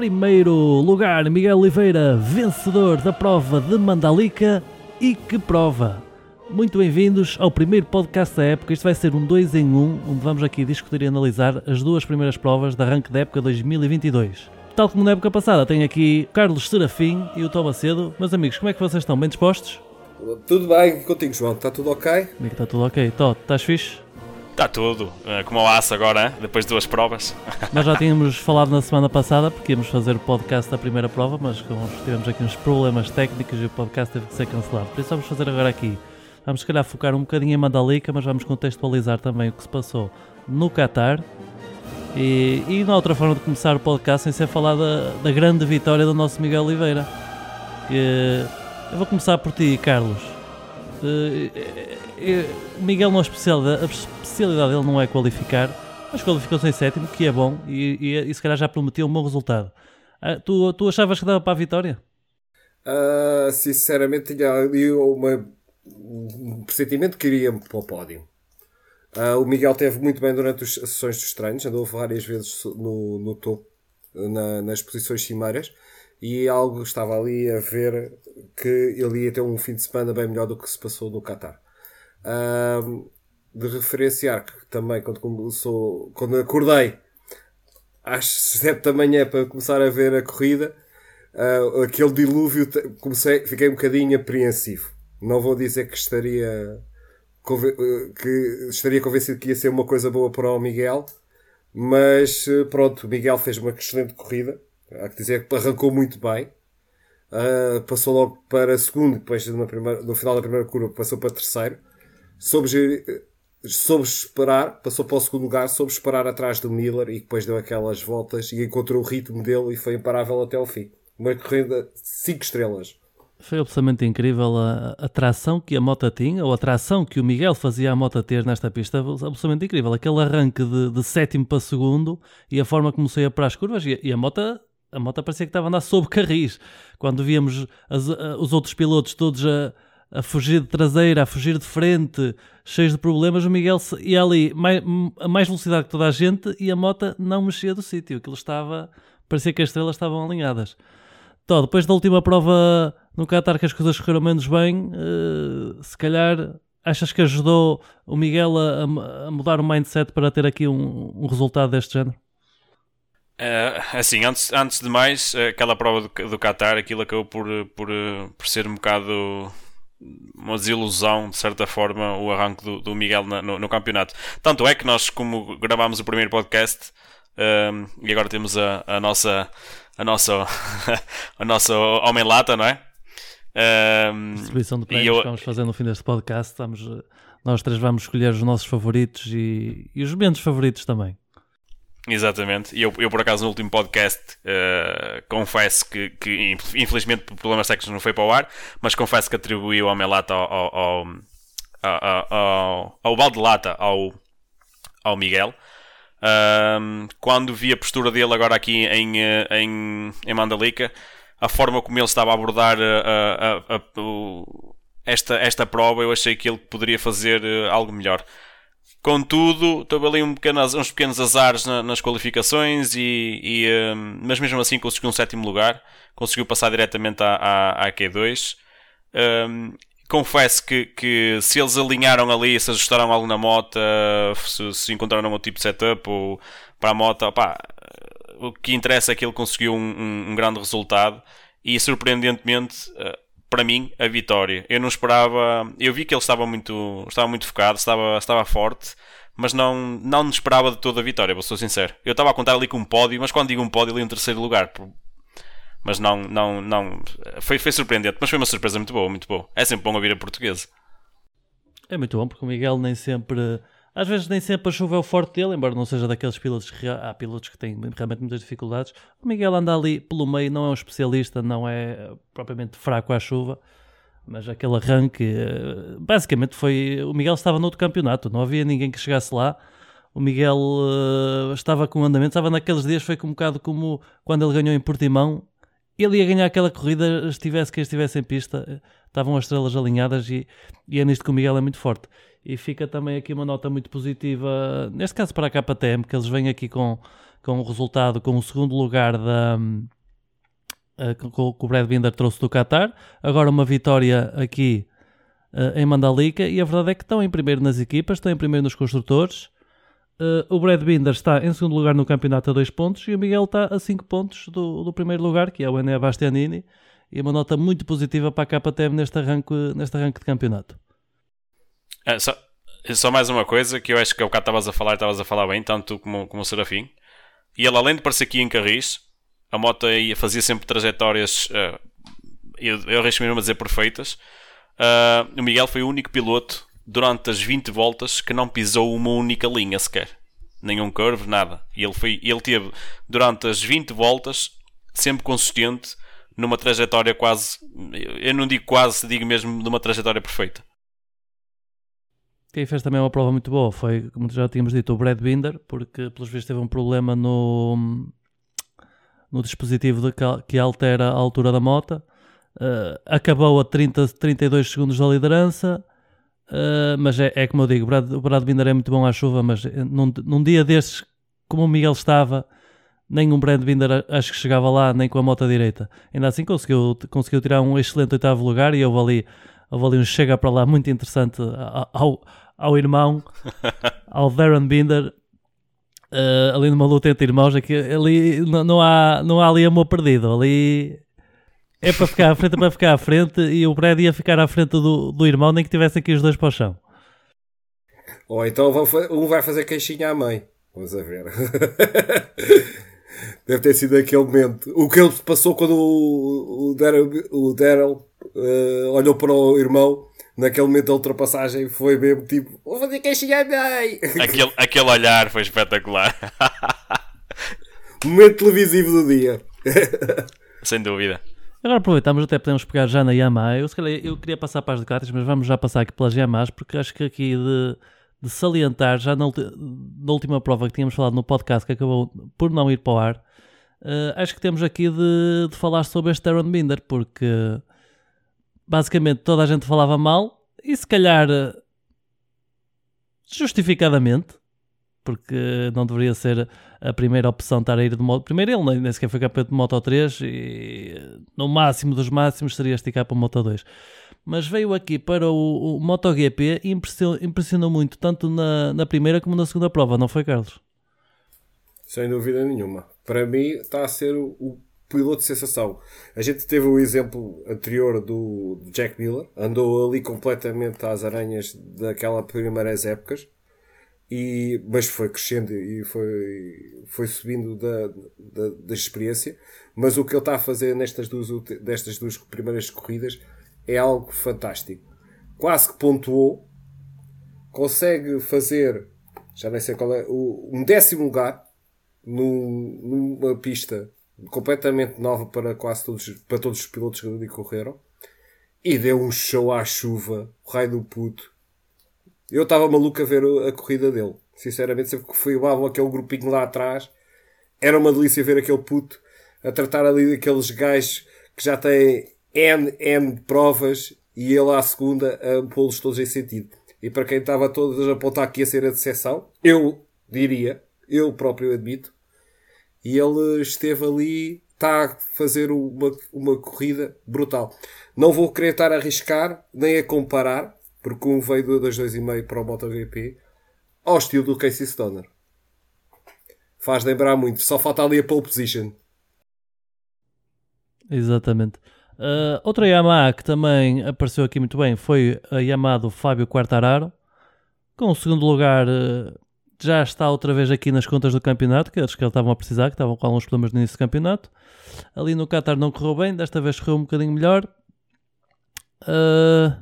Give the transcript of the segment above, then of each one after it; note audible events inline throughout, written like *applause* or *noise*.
primeiro lugar, Miguel Oliveira, vencedor da prova de Mandalica. E que prova! Muito bem-vindos ao primeiro podcast da época. Isto vai ser um 2 em 1, um, onde vamos aqui discutir e analisar as duas primeiras provas da arranque da época 2022. Tal como na época passada, tenho aqui o Carlos Serafim e o Tom Macedo. Meus amigos, como é que vocês estão? Bem dispostos? Tudo bem, contigo, João? Está tudo ok? Comigo está tudo ok. Tó, estás fixe? Está tudo, eh, como o aço agora, depois de duas provas. *laughs* Nós já tínhamos falado na semana passada porque íamos fazer o podcast da primeira prova, mas como tivemos aqui uns problemas técnicos e o podcast teve que ser cancelado. Por isso vamos fazer agora aqui. Vamos se calhar focar um bocadinho em Mandalika, mas vamos contextualizar também o que se passou no Qatar. E, e há outra forma de começar o podcast sem ser falar da, da grande vitória do nosso Miguel Oliveira. Que, eu vou começar por ti, Carlos. O Miguel não especialidade, a especialidade dele não é qualificar, mas qualificou-se em sétimo, que é bom, e, e, e, se calhar já prometeu um bom resultado. Uh, tu, tu achavas que dava para a vitória? Uh, sinceramente, tinha ali uma, um pressentimento que iria para o pódio. Uh, o Miguel teve muito bem durante as sessões dos treinos, andou várias vezes no, no topo, na, nas posições cimeiras, e algo estava ali a ver que ele ia ter um fim de semana bem melhor do que se passou no Qatar. Uh, de referenciar que também quando começou, quando acordei às *laughs* 7 da manhã para começar a ver a corrida, uh, aquele dilúvio comecei, fiquei um bocadinho apreensivo. Não vou dizer que estaria que estaria convencido que ia ser uma coisa boa para o Miguel, mas pronto, o Miguel fez uma excelente corrida Há que dizer que arrancou muito bem. Uh, passou logo para segundo, depois no, primeira, no final da primeira curva passou para terceiro. Soube, soube esperar, passou para o segundo lugar, soube esperar atrás do Miller e depois deu aquelas voltas e encontrou o ritmo dele e foi imparável até o fim. Uma corrida 5 estrelas. Foi absolutamente incrível a, a tração que a moto tinha, ou a tração que o Miguel fazia a moto ter nesta pista, absolutamente incrível. Aquele arranque de, de sétimo para segundo e a forma como saía para as curvas e, e a moto a moto parecia que estava a andar sob carris. Quando víamos as, os outros pilotos todos a, a fugir de traseira, a fugir de frente, cheios de problemas, o Miguel ia ali mais, a mais velocidade que toda a gente e a moto não mexia do sítio. Aquilo estava. parecia que as estrelas estavam alinhadas. Então, depois da última prova no Qatar que as coisas correram menos bem, uh, se calhar achas que ajudou o Miguel a, a, mudar o mindset para ter aqui um, um resultado deste género? Uh, assim, antes, antes de mais, aquela prova do, do Qatar, aquilo acabou por, por, por ser um bocado uma desilusão, de certa forma, o arranque do, do Miguel na, no, no, campeonato. Tanto é que nós, como gravámos o primeiro podcast, um, e agora temos a, a nossa a nossa *laughs* a nossa homem-lata, não é? Um, Distribuição de prémios eu... que vamos fazer no fim deste podcast. Vamos, nós três vamos escolher os nossos favoritos e, e os menos favoritos também. Exatamente, e eu, eu por acaso no último podcast uh, confesso que, que, infelizmente por problemas técnicos não foi para o ar, mas confesso que atribuí o Omelata ao, ao, ao, ao, ao, ao balde de lata ao, ao Miguel. Quando vi a postura dele agora aqui em, eh, em, em Mandalica, a forma como ele estava a abordar a, a, a, esta, esta prova, eu achei que ele poderia fazer algo melhor. Contudo, teve ali um pequeno, uns pequenos azares na, nas qualificações, e, e um, mas mesmo assim conseguiu um sétimo lugar, conseguiu passar diretamente à, à, à Q2. Um, confesso que, que se eles alinharam ali, se ajustaram algo na moto, se, se encontraram outro tipo de setup ou para a moto, o que interessa é que ele conseguiu um, um, um grande resultado e surpreendentemente para mim, a vitória. Eu não esperava. Eu vi que ele estava muito, estava muito focado, estava, estava forte, mas não, não esperava de toda a vitória, vou ser sincero. Eu estava a contar ali com um pódio, mas quando digo um pódio, ali em terceiro lugar. Mas não, não, não. Foi, foi surpreendente, mas foi uma surpresa muito boa, muito boa. É sempre bom ouvir a portuguesa. É muito bom, porque o Miguel nem sempre às vezes nem sempre a chuva é o forte dele, embora não seja daqueles pilotos que há pilotos que têm realmente muitas dificuldades. O Miguel anda ali pelo meio, não é um especialista, não é propriamente fraco à chuva, mas aquele arranque, eh, basicamente foi. O Miguel estava no outro campeonato, não havia ninguém que chegasse lá. O Miguel uh, estava com andamento, estava naqueles dias, foi um bocado como quando ele ganhou em Portimão. Ele ia ganhar aquela corrida, estivesse quem estivesse em pista, estavam as estrelas alinhadas e, e é nisto que o Miguel é muito forte. E fica também aqui uma nota muito positiva, neste caso para a KTM, que eles vêm aqui com, com o resultado, com o segundo lugar da, uh, com, o Brad Binder trouxe do Qatar, agora uma vitória aqui uh, em Mandalika, e a verdade é que estão em primeiro nas equipas, estão em primeiro nos construtores, uh, o Brad Binder está em segundo lugar no campeonato a 2 pontos, e o Miguel está a 5 pontos do, do primeiro lugar, que é o Enea Bastianini, e uma nota muito positiva para a KTM neste arranque, neste arranque de campeonato. É, só, só, mais uma coisa que eu acho que o bocado estavas a falar, estavas a falar bem, tanto como, como o Serafim. E ele, além de parecer aqui em Carris, a moto ia, fazia sempre trajetórias, uh, eu, eu arrisco-me a dizer perfeitas. Uh, o Miguel foi o único piloto durante as 20 voltas que não pisou uma única linha sequer. Nenhum curve, nada. E ele, foi, ele teve, durante as 20 voltas, sempre consistente numa trajetória quase, eu não digo quase, digo mesmo numa trajetória perfeita. Quem fez também uma prova muito boa foi, como já tínhamos dito, o Brad Binder, porque pelos vistos teve um problema no, no dispositivo de, que altera a altura da moto. Uh, acabou a 30, 32 segundos da liderança, uh, mas é, é, como eu digo, o Brad, o Brad Binder é muito bom à chuva, mas num, num dia desses, como o Miguel estava, nem um Brad Binder acho que chegava lá, nem com a moto direita. Ainda assim conseguiu, conseguiu tirar um excelente oitavo lugar e houve ali houve ali um chega para lá muito interessante ao, ao irmão, *laughs* ao Darren Binder, uh, ali numa luta entre irmãos, é que ali não, não, há, não há ali amor perdido, ali é para ficar à frente, é para ficar à frente, e o Brad ia ficar à frente do, do irmão, nem que tivesse aqui os dois para o chão. Ou então um vai fazer queixinha à mãe. Vamos a ver. *laughs* Deve ter sido aquele momento. O que ele passou quando o, o Daryl, o Daryl uh, olhou para o irmão naquele momento da ultrapassagem foi mesmo tipo vou fazer queixinha *laughs* bem aquele, aquele olhar foi espetacular. *laughs* Momento televisivo do dia. *laughs* Sem dúvida. Agora aproveitamos, até podemos pegar já na Yamaha. Eu, calhar, eu queria passar para as Ducatis, mas vamos já passar aqui pelas Yamahas, porque acho que aqui de, de salientar, já na, na, última prova que tínhamos falado no podcast, que acabou por não ir para o ar, uh, acho que temos aqui de, de falar sobre este Aaron Binder, porque basicamente toda a gente falava mal e se calhar justificadamente, porque não deveria ser a primeira opção estar a ir de moto. Primeiro ele nem sequer foi campeão de Moto 3 e no máximo dos máximos seria esticar para o Moto 2. Mas veio aqui para o, o MotoGP e impressionou, impressionou muito, tanto na, na primeira como na segunda prova, não foi, Carlos? Sem dúvida nenhuma. Para mim está a ser o piloto de sensação. A gente teve o exemplo anterior do Jack Miller, andou ali completamente às aranhas daquela primeiras épocas, e, mas foi crescendo e foi, foi subindo da, da, da experiência. Mas o que ele está a fazer nestas duas, destas duas primeiras corridas é algo fantástico. Quase que pontuou, consegue fazer, já nem sei qual é, um décimo lugar numa pista completamente nova para quase todos, para todos os pilotos que ali correram. E deu um show à chuva, o raio do puto. Eu estava maluco a ver a corrida dele. Sinceramente, sempre que fui lá aquele grupinho lá atrás, era uma delícia ver aquele puto a tratar ali daqueles gajos que já têm N, N provas e ele à segunda a pô-los todos em sentido. E para quem estava todos a apontar aqui a ser a decepção, eu diria, eu próprio admito, e ele esteve ali, está a fazer uma, uma corrida brutal. Não vou querer estar a arriscar, nem a comparar, porque um veio das 2,5 para o MotoGP, ao estilo do Casey Stoner. Faz lembrar muito, só falta ali a pole position. Exatamente. Uh, outra Yamaha que também apareceu aqui muito bem foi a Yamaha do Fábio Quartararo, com o segundo lugar uh, já está outra vez aqui nas contas do campeonato, que eles que estavam a precisar, que estavam com alguns problemas no início do campeonato. Ali no Qatar não correu bem, desta vez correu um bocadinho melhor. Uh,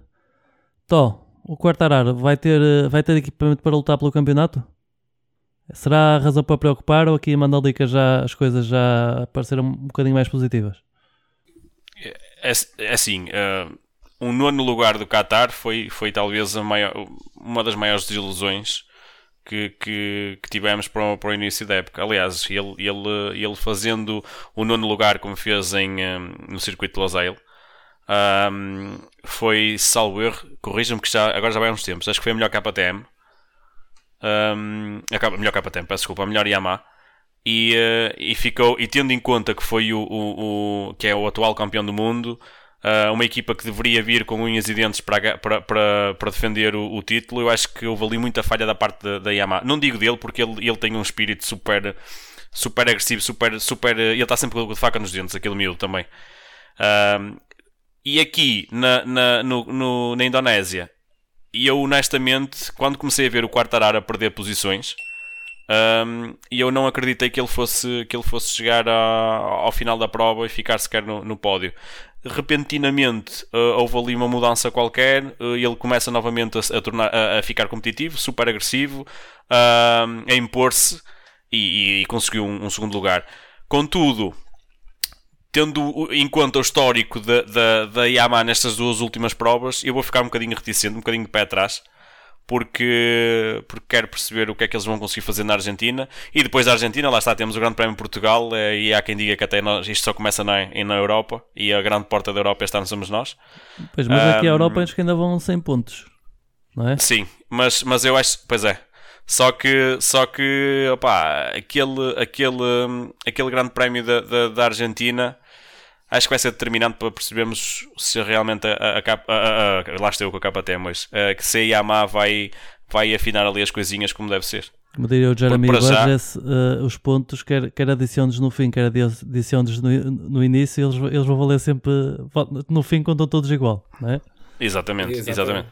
Tó, o Quartararo vai ter, vai ter equipamento para lutar pelo campeonato? Será a razão para preocupar ou aqui em Mandalika já as coisas já pareceram um bocadinho mais positivas? É, é assim, uh, um nono lugar do Qatar foi, foi talvez maior, uma das maiores desilusões que, que, que, tivemos para, para o início da época. Aliás, ele, ele, ele fazendo o nono lugar como fez em, um, no circuito de Losail, Um, foi, salvo erro, corrija-me que já, agora já vai há uns tempos, acho que foi a melhor KTM. Um, a melhor KTM, peço desculpa, a melhor Yamaha. E, uh, e ficou, e tendo em conta que foi o, o, o que é o atual campeão do mundo, uh, uma equipa que deveria vir com unhas e dentes para, para, para, para defender o, o, título, eu acho que houve ali muita falha da parte da, da Yamaha. Não digo dele, porque ele, ele tem um espírito super, super agressivo, super, super. Ele está sempre com a faca nos dentes, aquele miúdo também. Uh, e aqui na, na, no, no, na Indonésia, e eu honestamente, quando comecei a ver o Quartararo a perder posições, um, e eu não acreditei que ele fosse, que ele fosse chegar a, ao final da prova e ficar sequer no, no pódio. Repentinamente uh, houve ali uma mudança qualquer, uh, ele começa novamente a, a, tornar, a, a ficar competitivo, super agressivo, uh, a impor-se e, e, conseguiu um, um segundo lugar. Contudo, tendo em conta o histórico da Yamaha nestas duas últimas provas, eu vou ficar um bocadinho reticente, um bocadinho de pé atrás, porque, porque quero perceber o que é que eles vão conseguir fazer na Argentina. E depois da Argentina, lá está, temos o Grande Prémio de Portugal, eh, e há quem diga que até nós, isto só começa na, na Europa, e a grande porta da Europa este ano somos nós. Pois, mas aqui um, a Europa acho que ainda vão 100 pontos, não é? Sim, mas, mas eu acho, pois é, só que, só que opá, aquele, aquele, aquele grande prémio da, da, da, Argentina acho que vai ser determinante para percebermos se realmente a, a, a, a lá estou com a KTM, mas que se a Yamaha vai, vai afinar ali as coisinhas como deve ser. Como diria o Jeremy Burgess, uh, os pontos, quer, quer adiciones no fim, quer adiciones no, no início, eles, eles vão valer sempre. No fim, contam todos igual, não é? Exatamente, exatamente. exatamente.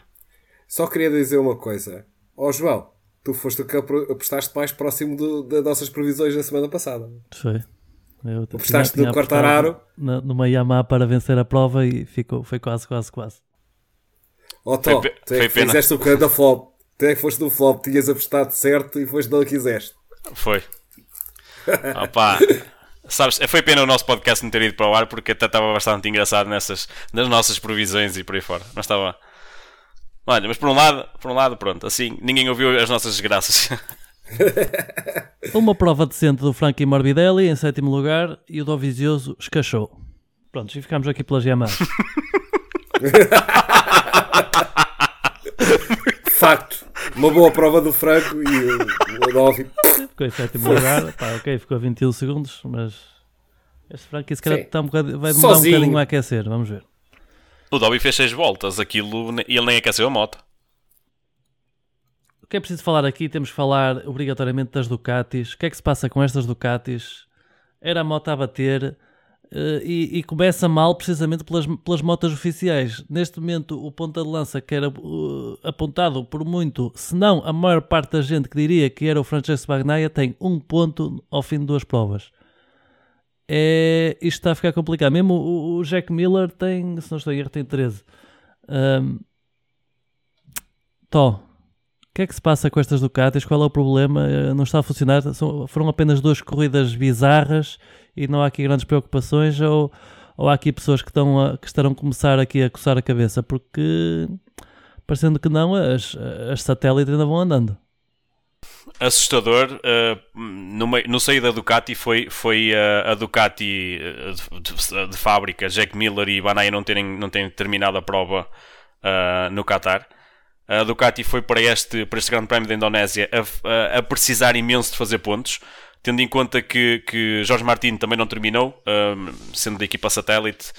Só queria dizer uma coisa. Ó oh, João, tu foste o que apostaste mais próximo do, das nossas previsões na semana passada. Foi. Eu apostaste no Quartararo. Numa Yamaha para vencer a prova e ficou, foi quase, quase, quase. Oh, Tó, tu é que fizeste o canto da flop. Tu é que foste do flop, tinhas apostado certo e foste não quiseste. Foi. *laughs* Opa, sabes, foi pena o nosso podcast não ter ido para o ar porque até estava bastante engraçado nessas, nas nossas previsões e por aí fora. Mas estava. Olha, mas por um lado, por um lado, pronto, assim, ninguém ouviu as nossas desgraças. *laughs* *laughs* Uma prova decente do Frankie Morbidelli em sétimo lugar e o Dovizioso escachou. Pronto, e ficamos aqui pelas Yamaha. *laughs* Facto. Uma boa prova do Franco e o Dovi. Ficou em sétimo lugar, pá, ok, ficou a 21 segundos, mas este Frankie se calhar está um bocado, vai demorar Sozinho. um bocadinho a aquecer, vamos ver. O Dobby fez 6 voltas, aquilo, e ele nem aqueceu a moto. Que é preciso falar aqui? Temos que falar obrigatoriamente das Ducatis. O que é que se passa com estas Ducatis? Era a moto a bater uh, e, e, começa mal precisamente pelas, pelas motas oficiais. Neste momento, o ponta de lança que era uh, apontado por muito, se não a maior parte da gente que diria que era o Francesco Bagnaia, tem um ponto ao fim de duas provas é, isto está a ficar complicado. Mesmo o, o Jack Miller tem, se não estou em erro, tem 13. Um, Tó, que é que se passa com estas Ducatis? Qual é o problema? Eh, não está a funcionar? São, foram apenas duas corridas bizarras e não há aqui grandes preocupações? Ou, ou há aqui pessoas que, estão a, que estarão a começar aqui a coçar a cabeça? Porque, parecendo que não, as, as satélites ainda vão andando assustador uh, no, no sair da Ducati foi, foi uh, a Ducati uh, de, de, fábrica, Jack Miller e Banaya não terem, não terem terminado a prova no Qatar. A Ducati foi para este, para este Grande Prémio da Indonésia a, a, a, precisar imenso de fazer pontos, tendo em conta que, que Jorge Martins também não terminou, sendo da equipa satélite.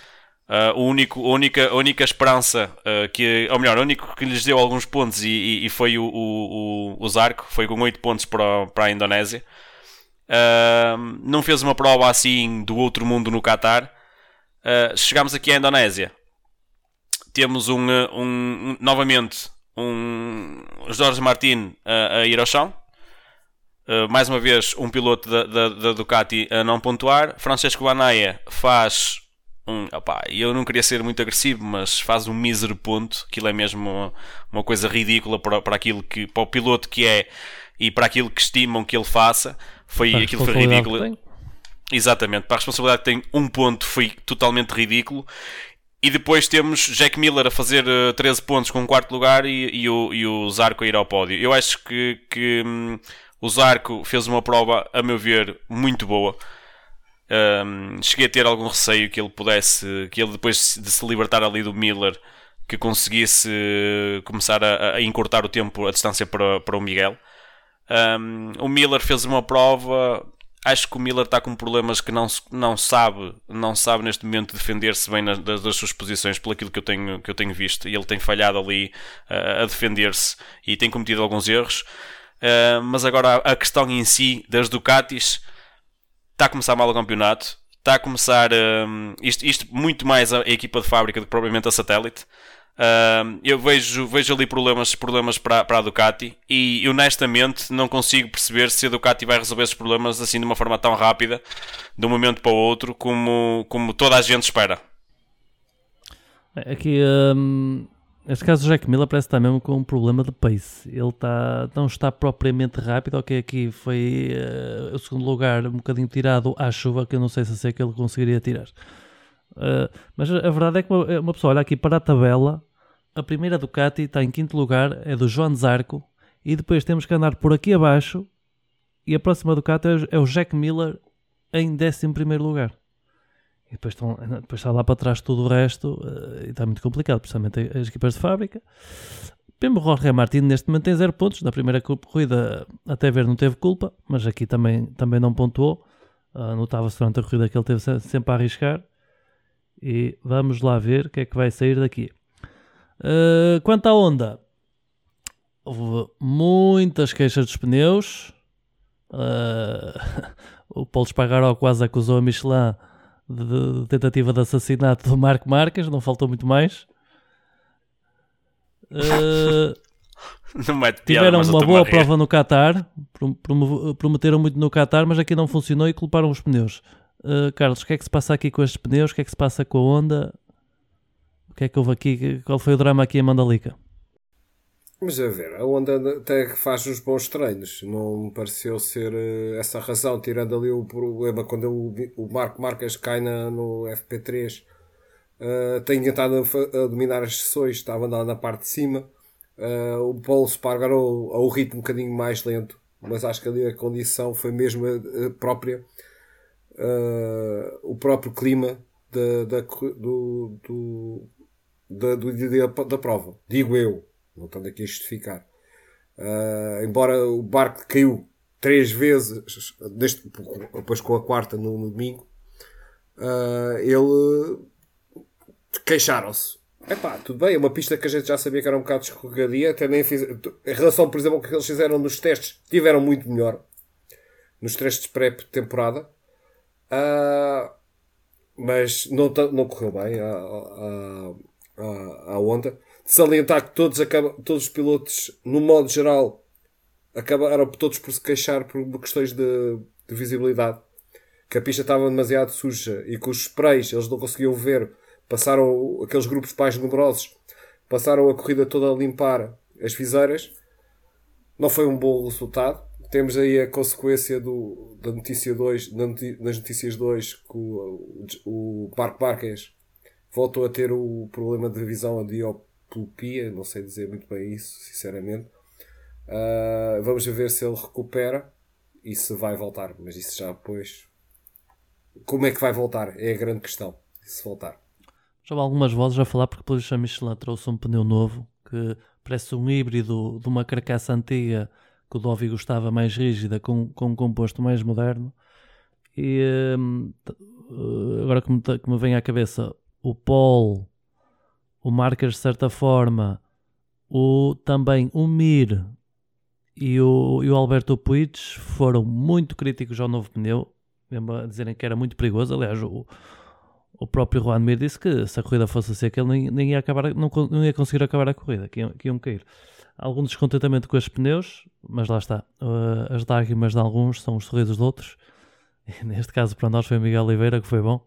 Uh, o único, a, única, a única esperança uh, que, ou melhor, o único que lhes deu alguns pontos e, e, e foi o, o, o, Zarco, foi com 8 pontos para, para a Indonésia. Uh, não fez uma prova assim do outro mundo no Qatar. chegamos aqui à Indonésia. Temos um, um, novamente um Jorge Martin a ir ao chão. mais uma vez, um piloto da, da, da Ducati a não pontuar. Francesco Banaia faz um, opa, eu não queria ser muito agressivo, mas faz um mísero ponto. Aquilo é mesmo uma, uma coisa ridícula para, para aquilo que para o piloto que é e para aquilo que estimam que ele faça. Foi para aquilo foi ridículo. Exatamente, para a responsabilidade que tem, um ponto foi totalmente ridículo. E depois temos Jack Miller a fazer uh, eh, 13 pontos com quarto lugar e, e, o, e o Zarco a ir ao pódio. Eu acho que, que hum, o Zarco fez uma prova, a meu ver, muito boa. Um, cheguei a ter algum receio que ele pudesse, que ele depois de se libertar ali do Miller, que conseguisse começar a, a encurtar o tempo, a distância para, para o Miguel. Um, o Miller fez uma prova. Acho que o Miller está com problemas que não, não sabe, não sabe neste momento defender-se bem nas, das, das, suas posições, pelo aquilo que eu tenho, que eu tenho visto. E ele tem falhado ali uh, a defender-se e tem cometido alguns erros. Uh, mas agora a, questão em si das Ducatis está a começar mal o campeonato. Está a começar um, isto, isto muito mais a, a equipa de fábrica do que propriamente a satélite. Uh, eu vejo, vejo ali problemas, problemas para, para a Ducati e honestamente não consigo perceber se a Ducati vai resolver esses problemas assim de uma forma tão rápida, de um momento para o outro, como, como toda a gente espera. Aqui, um, neste caso, o Jack Miller parece estar mesmo com um problema de pace. Ele está, não está propriamente rápido. Ok, aqui foi uh, o segundo lugar, um bocadinho tirado à chuva, que eu não sei se é que ele conseguiria tirar. Uh, mas a verdade é que uma, uma, pessoa olha aqui para a tabela a primeira Ducati está em quinto lugar, é do João Zarco, e depois temos que andar por aqui abaixo, e a próxima Ducati é o Jack Miller em décimo primeiro lugar. E depois, estão, depois está lá para trás tudo o resto, uh, e está muito complicado, principalmente as equipas de fábrica. Mesmo Jorge Martin neste momento tem 0 pontos, na primeira corrida até ver não teve culpa, mas aqui também, também não pontuou. Uh, Notava-se durante a corrida que ele teve sempre a arriscar. E vamos lá ver o que é que vai sair daqui. Uh, quanto à Honda, houve muitas queixas dos pneus. Uh, *laughs* o Paulo Espargaró quase acusou a Michelin de, de, tentativa de assassinato do Marco Marques, não faltou muito mais. *laughs* Uh, tiveram uma boa prova no Qatar, prometeram muito no Qatar, mas aqui não funcionou e culparam os pneus. Uh, Carlos, o que é que se passa aqui com estes pneus? O que é que se passa com a Honda? que é que houve aqui? Qual foi o drama aqui em Mandalica? Mas a ver, a Honda até faz uns bons treinos, não me pareceu ser uh, essa razão, tirando ali o problema quando o Marco Marques cai na, no FP3. Uh, tem tentado a, a, dominar as sessões, estava andando na parte de cima. Uh, o Paulo Spargarou a um ritmo um bocadinho mais lento, mas acho que ali a condição foi mesmo a, a própria, uh, o próprio clima da, da, do, do, da, do da prova. Digo eu, não estando aqui a justificar. Uh, embora o barco caiu três vezes, deste, depois com a quarta no, no domingo, uh, ele queixaram-se. Epá, tudo bem, é uma pista que a gente já sabia que era um bocado escorregadia, até nem fiz, em relação, por exemplo, ao que eles fizeram nos testes, tiveram muito melhor nos testes pré-temporada. Uh, mas não, não correu bem. À, à onda. De salientar que todos, acaba, todos os pilotos, no modo geral, acabaram todos por se queixar por questões de, de visibilidade. Que a pista estava demasiado suja e com os sprays eles não conseguiam ver. Passaram aqueles grupos mais numerosos, passaram a corrida toda a limpar as viseiras. Não foi um bom resultado. Temos aí a consequência do, da notícia 2, nas notícias 2, que o, o Marco Marques voltou a ter o problema de visão a diopia, não sei dizer muito bem isso, sinceramente. Uh, vamos ver se ele recupera e se vai voltar, mas isso já depois. Como é que vai voltar? É a grande questão. Se voltar. Já há algumas vozes a falar porque depois a Michelin trouxe um pneu novo que parece um híbrido de uma carcaça antiga que o Dovi gostava mais rígida com, com um composto mais moderno. E hum, agora que me, que me vem à cabeça, o Paul, o Marcas de certa forma, o, também o Mir e o, e o Alberto Puig foram muito críticos ao novo pneu, mesmo a dizerem que era muito perigoso. Aliás, o, o próprio Juan Mir disse que se a corrida fosse seca ele nem, nem ia acabar, não, não ia conseguir acabar a corrida, que, que iam cair. Algum descontentamento com os pneus, mas lá está. Uh, as lágrimas de alguns são os sorrisos de outros. *laughs* E neste caso, para nós, foi Miguel Oliveira, que foi bom.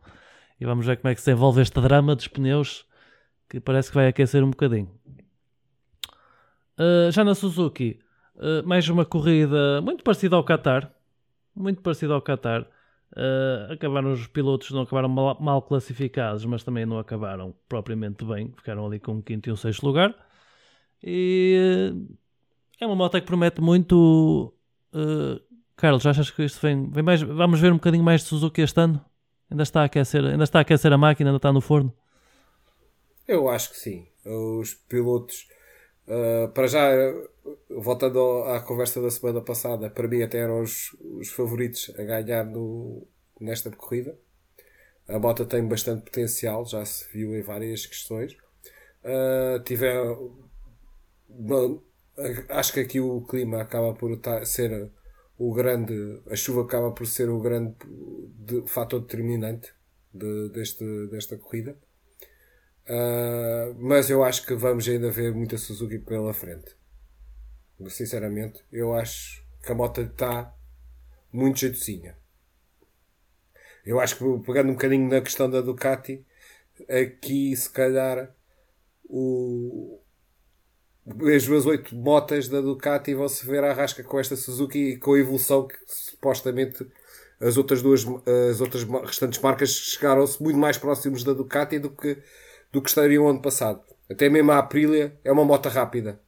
E vamos ver como é que se envolve este drama dos pneus que parece que vai aquecer um bocadinho. Uh, já na Suzuki, uh, mais uma corrida muito parecida ao Qatar. Muito parecida ao Qatar. Acabaram os pilotos, não acabaram mal, mal, classificados, mas também não acabaram propriamente bem. Ficaram ali com um quinto e um sexto lugar. E é uma moto que promete muito. Carlos, achas que isto vem, vem mais? Vamos ver um bocadinho mais de Suzuki este ano? Ainda está a aquecer, ainda está a aquecer a máquina, ainda está no forno? Eu acho que sim. Os pilotos, uh, para já, voltando à conversa da semana passada, para mim até eram os, os favoritos a ganhar no, nesta corrida. A moto tem bastante potencial, já se viu em várias questões. Uh, tiver, acho que aqui o clima acaba por ser o grande, a chuva acaba por ser o grande de, fator determinante de, deste, desta corrida. Uh, mas eu acho que vamos ainda ver muita Suzuki pela frente. Sinceramente, eu acho que a moto está muito jeitozinha. Eu acho que pegando um bocadinho na questão da Ducati, aqui se calhar o, as duas oito motas da Ducati vão-se ver à rasca com esta Suzuki e com a evolução que supostamente as outras duas as outras restantes marcas chegaram-se muito mais próximos da Ducati do que, do que estariam ano passado. Até mesmo a Aprilia é uma moto rápida.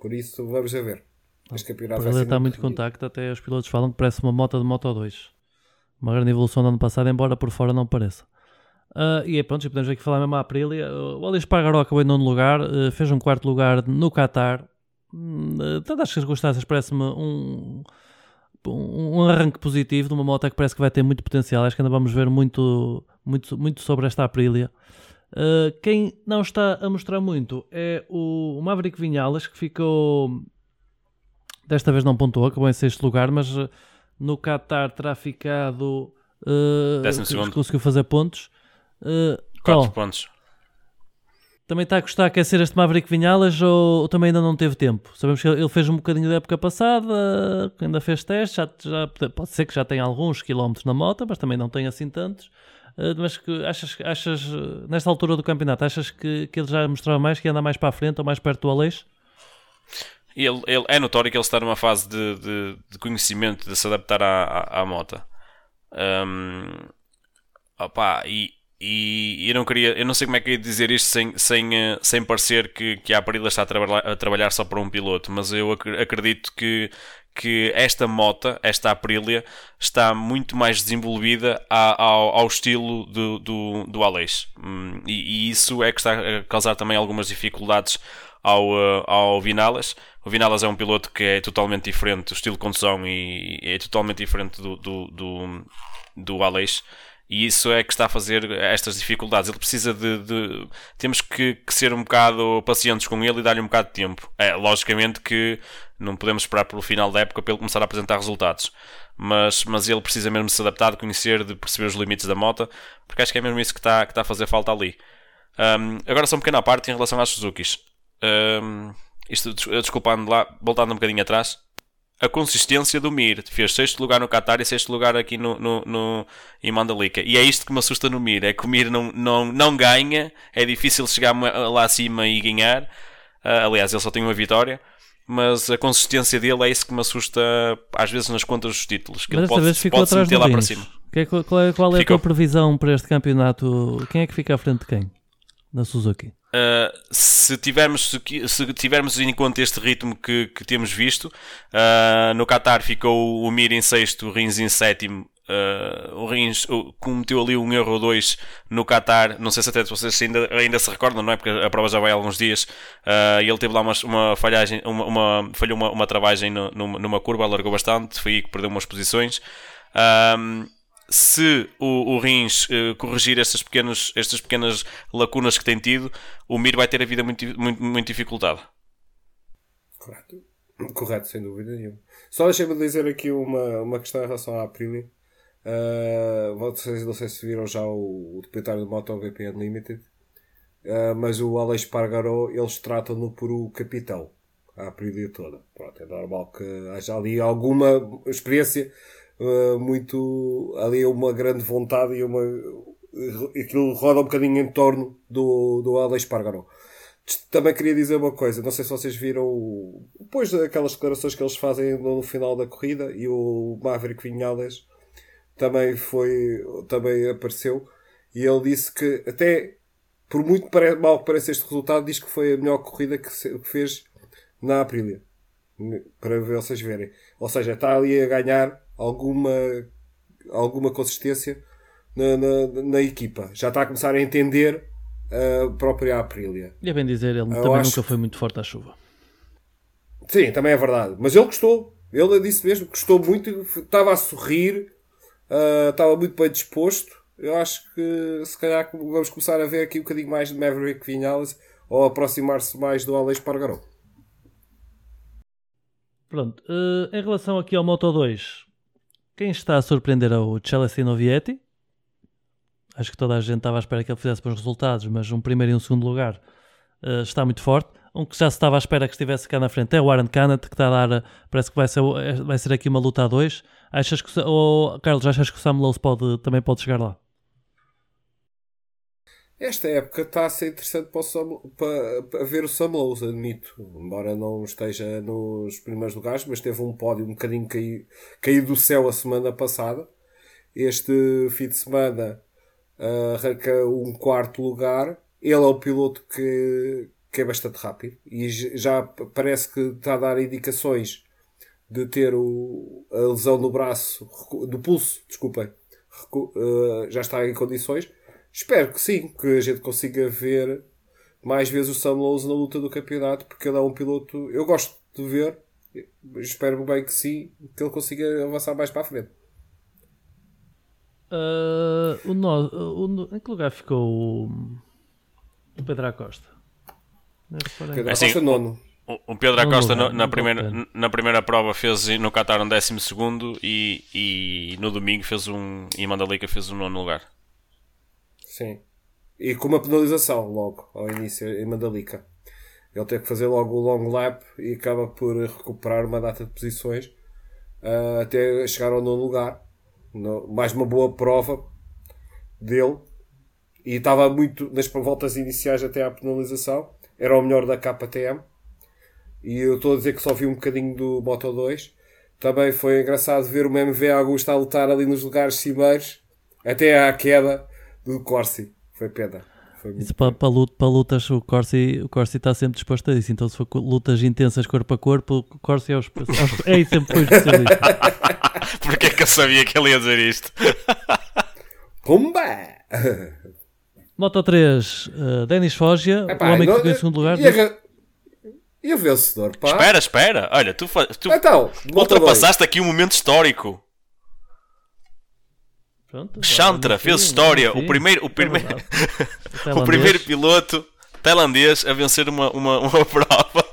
Por isso, vamos a ver. Este campeonato vai está muito contacto, até os pilotos falam que parece uma moto de Moto 2. Uma grande evolução do ano passado, embora por fora não pareça. Uh, e é pronto, já podemos aqui falar mesmo a Aprilia. O Alex Pargaró acabou em nono lugar, uh, fez um quarto lugar no Qatar. Uh, acho que as circunstâncias parece-me um, um, um, arranque positivo de uma moto que parece que vai ter muito potencial. Acho que ainda vamos ver muito, muito, muito sobre esta Aprilia. Uh, quem não está a mostrar muito é o, Maverick Vinhales, que ficou. Desta vez não pontuou, acabou em sexto lugar, mas no Qatar terá ficado. Uh, conseguiu fazer pontos. Uh, 4 pontos. Também está a gostar de aquecer este Maverick Vinhalas ou, ou, também ainda não teve tempo? Sabemos que ele fez um bocadinho da época passada, ainda fez testes, já, já, pode ser que já tenha alguns quilómetros na moto, mas também não tem assim tantos. Uh, mas que achas, achas, nesta altura do campeonato, achas que, que ele já mostrava mais, que anda mais para a frente ou mais perto do Aleixo? Ele, ele, é notório que ele está numa fase de, de, de conhecimento, de se adaptar à, à, à moto. Um, opa, e, e eu não queria, eu não sei como é que ia dizer isto sem, sem, eh, sem parecer que, que a Aprilia está a, trabalhar, a trabalhar só para um piloto, mas eu acredito que, que esta moto, esta Aprilia, está muito mais desenvolvida ao, ao estilo do, do, do Aleix. Hum, e, e, isso é que está a causar também algumas dificuldades ao, eh, ao Vinales. O Vinales é um piloto que é totalmente diferente, o estilo de condução e é totalmente diferente do, do, do, do Aleix. E isso é que está a fazer estas dificuldades. Ele precisa de. de temos que, que, ser um bocado pacientes com ele e dar-lhe um bocado de tempo. É, logicamente que não podemos esperar pelo final da época para ele começar a apresentar resultados. Mas, mas ele precisa mesmo se adaptar, de conhecer, de perceber os limites da moto, porque acho que é mesmo isso que está, que está a fazer falta ali. Um, agora só um pequeno à parte em relação às Suzukis. Um, isto, desculpando lá, voltando um bocadinho atrás, a consistência do Mir. Fez sexto lugar no Qatar e sexto lugar aqui no, no, no, em Mandalika. E é isto que me assusta no Mir: é que o Mir não, não, não ganha, é difícil chegar lá acima e ganhar. Uh, aliás, ele só tem uma vitória. Mas a consistência dele é isso que me assusta às vezes nas contas dos títulos. Que mas ele pode, vez ficou pode atrás meter lá para cima. Que é, qual é, qual é a tua previsão para este campeonato? Quem é que fica à frente de quem? Na Suzuki? Uh, se, tivermos, se tivermos em conta este ritmo que, que temos visto, uh, no Qatar ficou o Mir em sexto, o Rins em sétimo. Uh, o Rins cometeu ali um erro ou dois no Qatar. Não sei se até vocês ainda, ainda se recordam, não é? Porque a prova já vai há alguns dias. E ele teve lá uma, uma falhagem, uma, uma, falhou uma, uma travagem no, numa, numa curva, alargou bastante. Foi aí que perdeu umas posições se o, o Rins uh, corrigir estas pequenas, estas pequenas lacunas que tem tido, o Mir vai ter a vida muito, muito, muito dificultada. Correto. Correto, sem dúvida nenhuma. Só deixei-me dizer aqui uma, uma questão em relação à Aprilia. Uh, vocês não sei se viram já o, o documentário do MotoGP Unlimited, uh, mas o Alex Pargaró eles tratam-no por o capitão, a Aprilia toda. Pronto, é normal que haja ali alguma experiência uh, muito. Ali uma grande vontade e uma. Aquilo roda um bocadinho em torno do, do Alex Espargaró. Também queria dizer uma coisa, não sei se vocês viram depois daquelas declarações que eles fazem no final da corrida e o Maverick Vinhales também foi também apareceu e ele disse que até por muito mal que pareça este resultado diz que foi a melhor corrida que, fez na Aprilia para vocês verem ou seja está ali a ganhar alguma, alguma consistência na, na, na equipa. Já está a começar a entender a própria Aprilia. E é bem dizer, ele Eu também nunca foi muito forte à chuva. Sim, também é verdade. Mas ele gostou. Ele disse mesmo que gostou muito, estava a sorrir, uh, estava muito bem disposto. Eu acho que se calhar vamos começar a ver aqui um bocadinho mais de Maverick Vinales ou aproximar-se mais do Alex Pargaró. Pronto, uh, em relação aqui ao Moto 2, quem está a surpreender é o Celestino Vietti. Acho que toda a gente estava à espera que ele fizesse bons resultados, mas um primeiro e um segundo lugar uh, está muito forte. Um que já se estava à espera que estivesse cá na frente é o Aaron Canet, que está a dar, parece que vai ser, vai ser aqui uma luta a dois. Achas que, ou, Carlos, achas que o Sam Lowe pode, também pode chegar lá? Esta época está a ser interessante para, Sam, para, para, ver o Sam Lowe, admito. Embora não esteja nos primeiros lugares, mas teve um pódio um bocadinho caído, caído do céu a semana passada. Este fim de semana uh, arranca um quarto lugar. Ele é o piloto que, que é bastante rápido e já parece que está a dar indicações de ter o, a lesão no braço, do pulso, desculpem, uh, já está em condições. Espero que sim, que a gente consiga ver mais vezes o Sam Lowe na luta do campeonato, porque ele é um piloto, eu gosto de ver, espero bem que sim, que ele consiga avançar mais para a frente. Uh, o, no, o, em que lugar ficou o, o Pedro Acosta? Pedro assim, Acosta nono. O, Pedro Acosta lugar, na, primeira, na primeira prova fez no Qatar um décimo segundo e, e no domingo fez um e Mandalika fez um nono lugar. Sim. E com uma penalização logo ao início em Mandalika. Ele teve que fazer logo o long lap e acaba por recuperar uma data de posições uh, até chegar ao nono lugar. No, mais uma boa prova dele. E estava muito nas voltas iniciais até à penalização era o melhor da KTM. E eu estou a dizer que só vi um bocadinho do Moto 2. Também foi engraçado ver o MV Augusto a lutar ali nos lugares cimeiros, até à queda do Corsi. Foi pena. Foi isso para, para, luta, para, lutas, o Corsi, o Corsi está sempre disposto a isso. Então, se for lutas intensas corpo a corpo, o Corsi é, o, é, é sempre foi especialista. *laughs* Porquê é que eu sabia que ele ia dizer isto? *laughs* Pumba! Moto 3, uh, Denis Foggia, Epá, o homem que ficou em segundo lugar. E, a, e o vencedor, pá? Espera, espera. Olha, tu, tu então, ultrapassaste aqui um momento histórico. Pronto, Chantra fez história. o primeiro, o é primeiro, o, *laughs* o primeiro piloto tailandês a vencer uma, uma, uma *laughs* prova.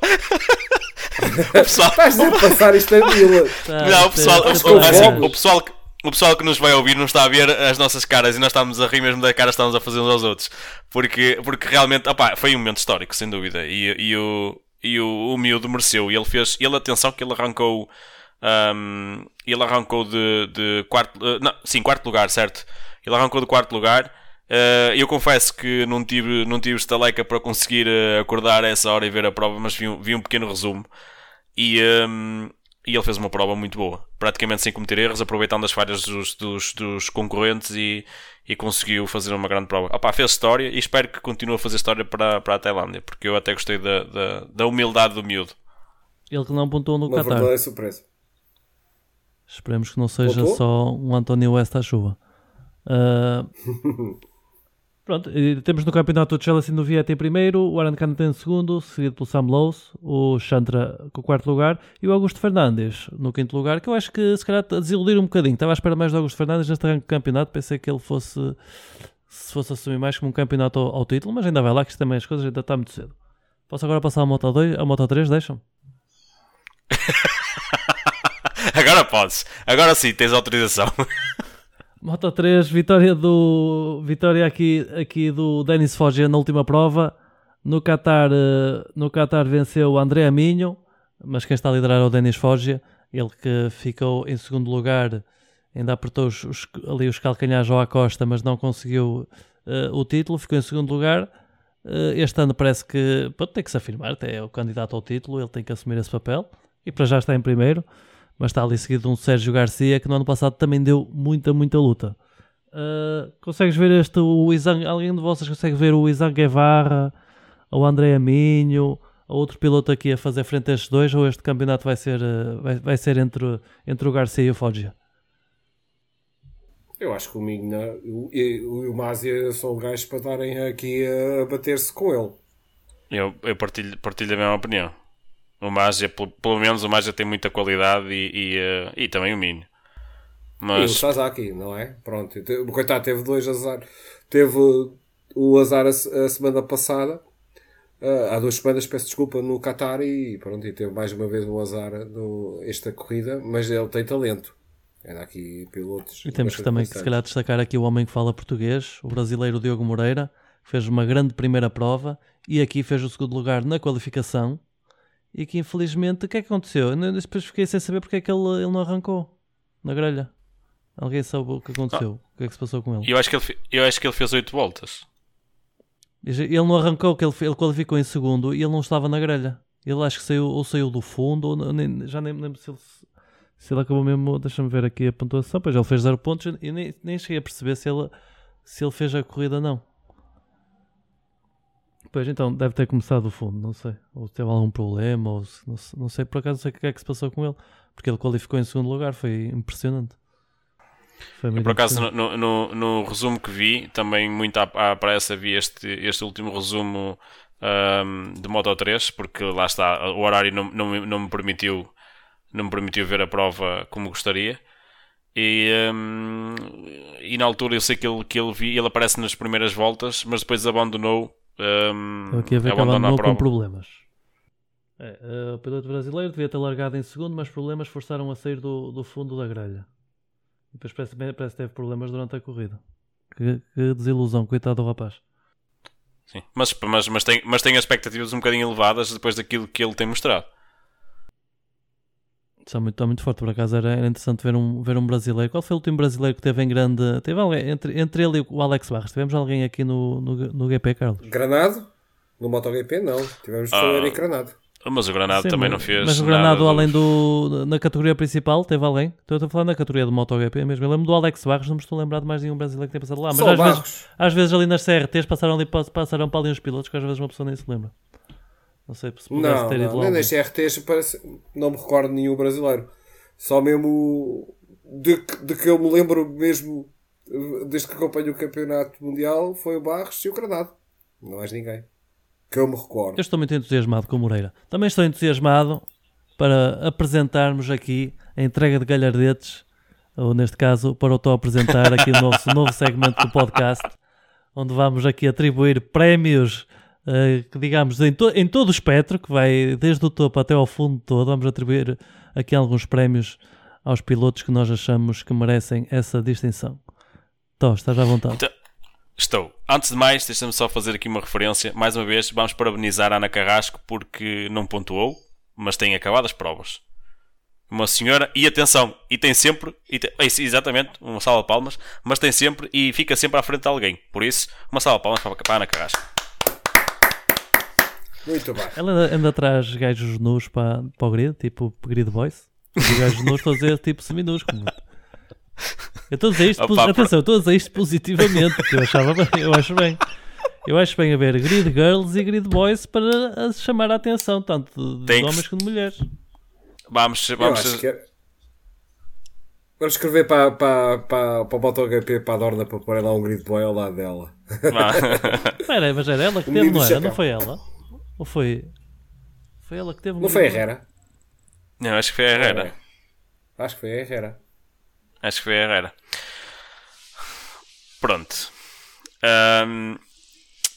o pessoal... Estás a passar isto a mila. Não, o pessoal, o, o, assim, o pessoal que o pessoal que nos vai ouvir não está a ver as nossas caras e nós estamos a rir mesmo da cara que estamos a fazer uns aos outros. Porque, porque realmente, opá, foi um momento histórico, sem dúvida. E, e, o, e o, o miúdo mereceu. E ele fez, ele, atenção, que ele arrancou. Um, ele arrancou de, de quarto. Uh, não, sim, quarto lugar, certo? Ele arrancou de quarto lugar. Uh, eu confesso que não tive, não tive estaleca para conseguir uh, acordar a essa hora e ver a prova, mas vi, vi um pequeno resumo. E, um, e ele fez uma prova muito boa, praticamente sem cometer erros, aproveitando as falhas dos, dos, dos concorrentes e, e, conseguiu fazer uma grande prova. Opa, fez história e espero que continue a fazer história para, para a Tailândia, porque eu até gostei da, da, da humildade do miúdo. Ele que não pontuou no Qatar. é surpresa. Esperemos que não seja Pontou? só um António West à chuva. Uh... *laughs* Pronto, temos no campeonato o Chelsea no Vieta em primeiro, o Aran Caneta em segundo, seguido pelo Sam Lowe's, o Chantra com o quarto lugar e o Augusto Fernandes no quinto lugar, que eu acho que se calhar a desiludir um bocadinho. Estava à espera mais do Augusto Fernandes neste arranque de campeonato, pensei que ele fosse se fosse assumir mais como um campeonato ao, ao título, mas ainda vai lá que isto também as coisas ainda está muito cedo. Posso agora passar a Moto 2, a Moto 3, deixam? *laughs* agora podes, agora sim, tens autorização. Moto 3, vitória do vitória aqui, aqui do Denis Foggia na última prova. No Qatar, eh, no Qatar venceu o André Aminho, mas quem está a liderar é o Denis Foggia, ele que ficou em segundo lugar, ainda apertou os, os, ali os calcanhares ao Acosta, mas não conseguiu uh, o título, ficou em segundo lugar. Uh, este ano parece que ter que se afirmar, é o candidato ao título, ele tem que assumir esse papel e para já está em primeiro mas está ali seguido de um Sérgio Garcia que no ano passado também deu muita, muita luta. Uh, consegues ver este, o Izan, alguém de vocês consegue ver o Izan Guevara, o André Aminho, outro piloto aqui a fazer frente a estes dois, ou este campeonato vai ser, uh, vai, vai ser entre, entre o Garcia e o Foggia? Eu acho que o Minho e o, o Másia são gajos para darem aqui a bater-se com ele. Eu, eu partilho, partilho a mesma opinião. O Mágia, pelo, pelo menos o Mágia tem muita qualidade e, e, uh, e também o Minho. Mas... E o Sasaki, não é? Pronto, o coitado teve dois azar. Teve o azar a, a semana passada, uh, há duas semanas, peço desculpa, no Qatar e pronto, e teve mais uma vez um azar no, esta corrida, mas ele tem talento. Era aqui pilotos. E temos também que se calhar destacar aqui o homem que fala português, o brasileiro Diogo Moreira, que fez uma grande primeira prova e aqui fez o segundo lugar na qualificação e que infelizmente o que é que aconteceu? Eu depois fiquei sem saber porque é que ele, ele não arrancou na grelha. Alguém sabe o que aconteceu? Ah. O que é que se passou com ele? Eu acho que ele, eu acho que ele fez 8 voltas. Ele não arrancou, que ele, ele qualificou em segundo e ele não estava na grelha. Ele acho que saiu, ou saiu do fundo, ou nem, já nem me lembro se ele, se ele acabou mesmo. Deixa-me ver aqui a pontuação. Pois ele fez 0 pontos e nem, nem cheguei a perceber se ele, se ele fez a corrida ou não. Pois então, deve ter começado do fundo, não sei. Ou teve algum problema, ou não, não sei, por acaso não sei o que é que se passou com ele. Porque ele qualificou em segundo lugar, foi impressionante. Foi por acaso, no, no, no, resumo que vi, também muito à, à pressa vi este, este último resumo um, de Moto 3, porque lá está, o horário não, não, não, me permitiu, não me permitiu ver a prova como gostaria. E, um, e na altura eu sei que ele, que ele, vi, ele aparece nas primeiras voltas, mas depois abandonou um, aqui a ver que abandonou com problemas. É, uh, o piloto brasileiro devia ter largado em segundo, mas problemas forçaram a sair do, do fundo da grelha. E depois parece, parece que teve problemas durante a corrida. Que, que, desilusão, coitado do rapaz. Sim, mas, mas, mas, tem, mas tem expectativas um bocadinho elevadas depois daquilo que ele tem mostrado. Está muito, está muito forte, por acaso era, era, interessante ver um, ver um brasileiro. Qual foi o último brasileiro que teve em grande. Teve alguém, entre, entre ele e o Alex Barros, tivemos alguém aqui no, no, no GP, Carlos? Granado? No MotoGP não, tivemos ah, o Eric Granado. Mas o Granado Sim, também mas, não fez. Mas o Granado, além do. Na categoria principal, teve alguém? Estou a falar na categoria do MotoGP mesmo. Eu lembro do Alex Barros, não me estou a lembrar de mais nenhum brasileiro que tenha passado lá. Mas às vezes, às vezes, ali nas CRTs passaram, ali, passaram para ali uns pilotos que às vezes uma pessoa nem se lembra. Não sei se pudesse não, ter ido não. Nem nas CRTs parece, não me recordo nenhum brasileiro. Só mesmo de, de que eu me lembro mesmo desde que acompanho o campeonato mundial foi o Barros e o Granado. Não mais ninguém. Que eu me recordo. Eu estou muito entusiasmado com o Moreira. Também estou entusiasmado para apresentarmos aqui a entrega de galhardetes, ou neste caso, para o apresentar aqui o nosso novo segmento do podcast, onde vamos aqui atribuir prémios que digamos em, to em todo o espectro, que vai desde o topo até ao fundo todo, vamos atribuir aqui alguns prémios aos pilotos que nós achamos que merecem essa distinção. Tó, estás à vontade. Então, estou. Antes de mais, deixa-me só fazer aqui uma referência. Mais uma vez, vamos parabenizar a Ana Carrasco porque não pontuou, mas tem acabado as provas. Uma senhora, e atenção, e tem sempre, e tem, exatamente, uma salva de palmas, mas tem sempre e fica sempre à frente de alguém. Por isso, uma salva de palmas para, para a Ana Carrasco. Muito bem. Ela anda atrás gajos nus para, para o grid, tipo grid voice. Os gajos nus fazer tipo seminus. Como... Eu estou a dizer isto, Opa, atenção, estou a dizer isto positivamente, porque eu achava bem, eu acho bem. Eu acho bem haver grid girls e grid boys para chamar a atenção, tanto de, homens como de mulheres. Vamos, vamos. É... Vamos escrever para, para, para, para o MotoGP para a Dorna para pôr lá um grid boy ao lado dela. Espera, mas era ela que teve, não era? Não foi ela? Ou foi. Foi ela que teve. Não foi a Herrera? Não, acho que foi a Herrera. Acho que foi a Herrera. Acho que foi a Herrera. Pronto. Um,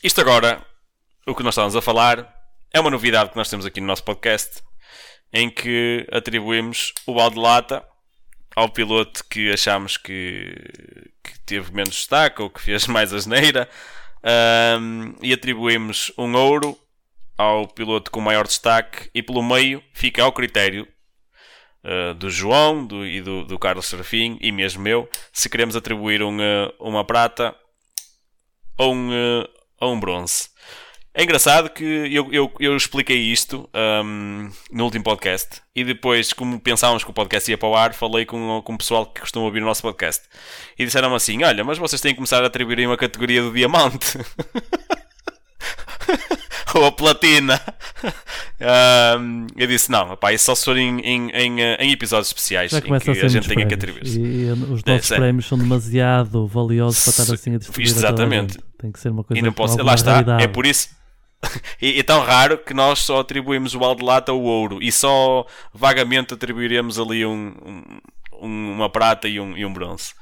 isto agora, o que nós estávamos a falar, é uma novidade que nós temos aqui no nosso podcast, em que atribuímos o balde de lata ao piloto que achamos que, que teve menos destaque ou que fez *laughs* mais asneira um, e atribuímos um ouro ao piloto com maior destaque e pelo meio fica ao critério uh, do João do, e do, do, Carlos Serafim e mesmo eu se queremos atribuir um, uh, uma prata ou um, uh, ou um bronze. É engraçado que eu, eu, eu expliquei isto um, no último podcast e depois, como pensávamos que o podcast ia para o ar, falei com, com o pessoal que costuma ouvir o nosso podcast e disseram assim: Olha, mas vocês têm que começar a atribuir uma categoria do diamante. *laughs* *laughs* ou a platina. Um, eu disse: não, pá, isso só se for em, em, em, eh, em episódios especiais Já em a que ser a gente tenha que atribuir. E, e os É, nossos sério. prémios são demasiado valiosos para estar assim a distribuir. a a Exatamente. gente. Tem que ser uma coisa E não posso, lá está, é por isso. *laughs* E é tão raro que nós só atribuímos o balde de lata ao ouro e só vagamente atribuiremos ali um, um- uma prata e um, e um bronze.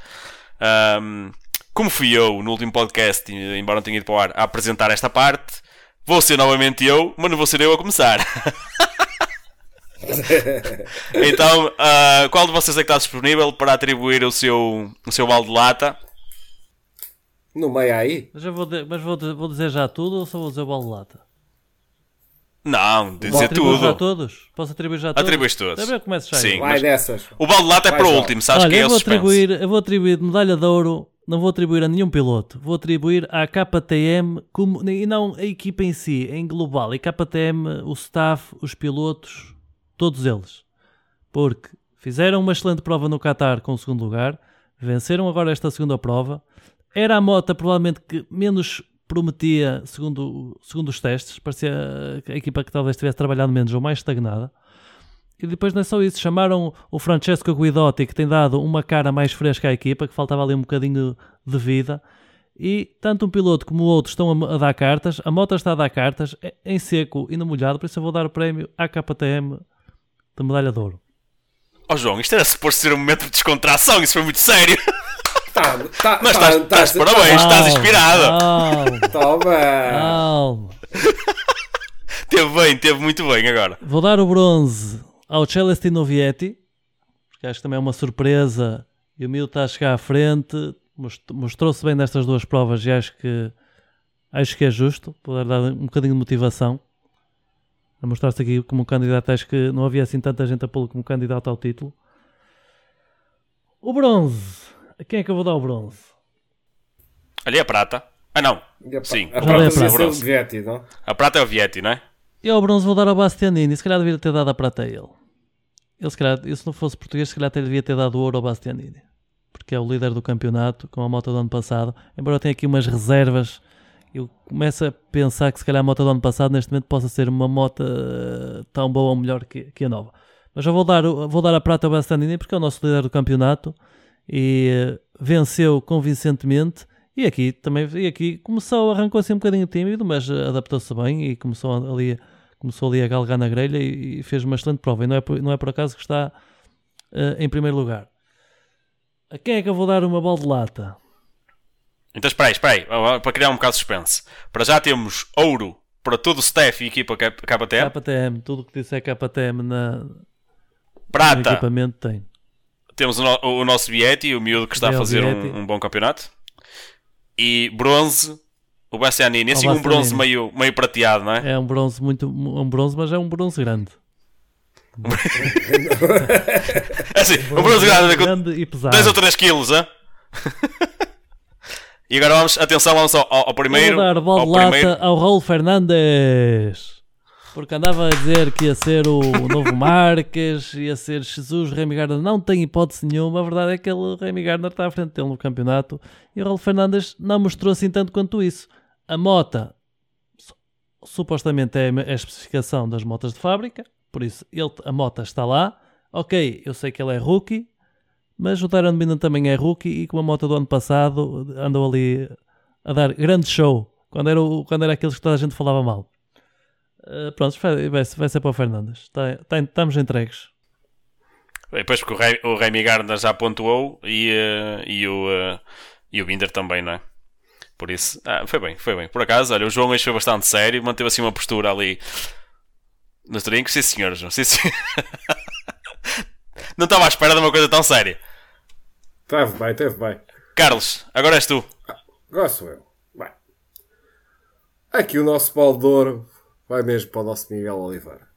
Ahm, como fui eu no último podcast, embora não tenha ido para o ar, a apresentar esta parte, vou ser novamente eu, mas não vou ser eu a começar. *laughs* então, ah, qual de vocês é que está disponível para atribuir o seu, o seu balde de lata? No meio aí? Mas, eu vou, de- mas vou, de- vou dizer já tudo ou só vou dizer o balde de lata? Não, dizer Atribuo já tudo. todos? Posso atribuir já todos? Atribuis todos. Também eu começo já. Sim. Vai dessas. O balde de lata é Vai, para o último, sabes Olha, quem é eu o vou, atribuir, eu vou atribuir de medalha de ouro, não vou atribuir a nenhum piloto, vou atribuir à KTM como, e não a equipa em si, em global. E KTM, o staff, os pilotos, todos eles. Porque fizeram uma excelente prova no Qatar com o segundo lugar, venceram agora esta segunda prova. Era a moto provavelmente que menos prometia segundo, segundo os testes, parecia a equipa que talvez tivesse trabalhado menos ou mais estagnada. E depois não é só isso, chamaram o Francesco Guidotti, que tem dado uma cara mais fresca à equipa, que faltava ali um bocadinho de vida. E tanto um piloto como o outro estão a, dar cartas, a moto está a dar cartas, é- em seco e no molhado, por isso eu vou dar o prémio à KTM de medalha de ouro. Oh João, isto era suposto ser um momento de descontração, isso foi muito sério. Tá, tá, Mas tá, estás, tá- estás de parabéns, estás inspirado. Calma, Toma! calma. *laughs* Teve bem, teve muito bem agora. Vou dar o bronze ao Celestino Vietti, porque acho que também é uma surpresa e o miúdo está a chegar à frente, most- mostrou-se bem nestas duas provas e acho que acho que é justo poder dar um bocadinho de motivação a mostrar-se aqui como um candidato, acho que não havia assim tanta gente a pô-lo como candidato ao título. O bronze, a quem é que eu vou dar o bronze? E a prata. Ah não, E a, Sim, a bronze, prata o devia ser o bronze. Vietti, não? a prata é o Vietti, não é? Eu ao bronze vou dar ao Bastianini, se calhar devia ter dado a prata a ele. Ele se calhar, se não fosse português, se calhar até devia ter dado ouro ao Bastianini. Porque é o líder do campeonato, com a moto do ano passado. Embora eu tenha aqui umas reservas, eu começo a pensar que se calhar a moto do ano passado neste momento possa ser uma moto eh, tão boa ou melhor que, que a nova. Mas eu vou dar, vou dar a prata ao Bastianini porque é o nosso líder do campeonato e eh, venceu convincentemente. E aqui também e aqui começou, arrancou assim um bocadinho tímido, mas eh, adaptou-se bem e começou ali, começou ali a galgar na grelha e, fez uma excelente prova. E não é por, não é por acaso que está eh, em primeiro lugar. A quem é que eu vou dar uma bola de lata? Então espera aí, espera aí, para criar um bocado de suspense. Para já temos ouro para todo o staff e equipa KTM. KTM, tudo o que disser KTM na, no Prata, equipamento tem. temos o, no- o nosso Vietti, o miúdo que está a fazer um, um bom campeonato. E bronze, o Bastianini. Assim, um bronze meio, meio prateado, não é? É um bronze muito, um bronze, mas é um bronze grande. *laughs* Assim, um bronze grande com grande e pesado. 2 ou 3 quilos, hã? E agora vamos, atenção, vamos ao, ao primeiro. vou dar bola ao primeiro. ao Raul Fernandes. Porque andava a dizer que ia ser o novo *laughs* Marques, ia ser Jesus, Remy Gardner. Não tem hipótese nenhuma. A verdade é que ele, Remy Gardner está à frente dele no campeonato. E o Raul Fernandes não mostrou assim tanto quanto isso. A mota, su- supostamente é a especificação das motas de fábrica. Por isso, ele, a mota está lá. Ok, eu sei que ele é rookie. Mas o Tyron Binden também é rookie e com a moto do ano passado andou ali a dar grande show quando era, o- quando era aqueles que toda a gente falava mal. Uh, pronto, vai, vai, ser para o Fernandes. Tá, tá- estamos entregues. E Depois porque o, Rei, o Remy Gardner já pontuou e, eh, e, o, eh, e o Binder também, não é? Por isso, ah, foi bem, foi bem. Por acaso, olha, o João hoje foi bastante sério, manteve assim uma postura ali nos trincos. Sim, senhor, João, sim, senhor. *laughs* Não estava à espera de uma coisa tão séria. Teve bem, teve bem. Carlos, agora és tu. Agora sou eu. Bem. Aqui o nosso baldouro vai mesmo para o nosso Miguel Oliveira.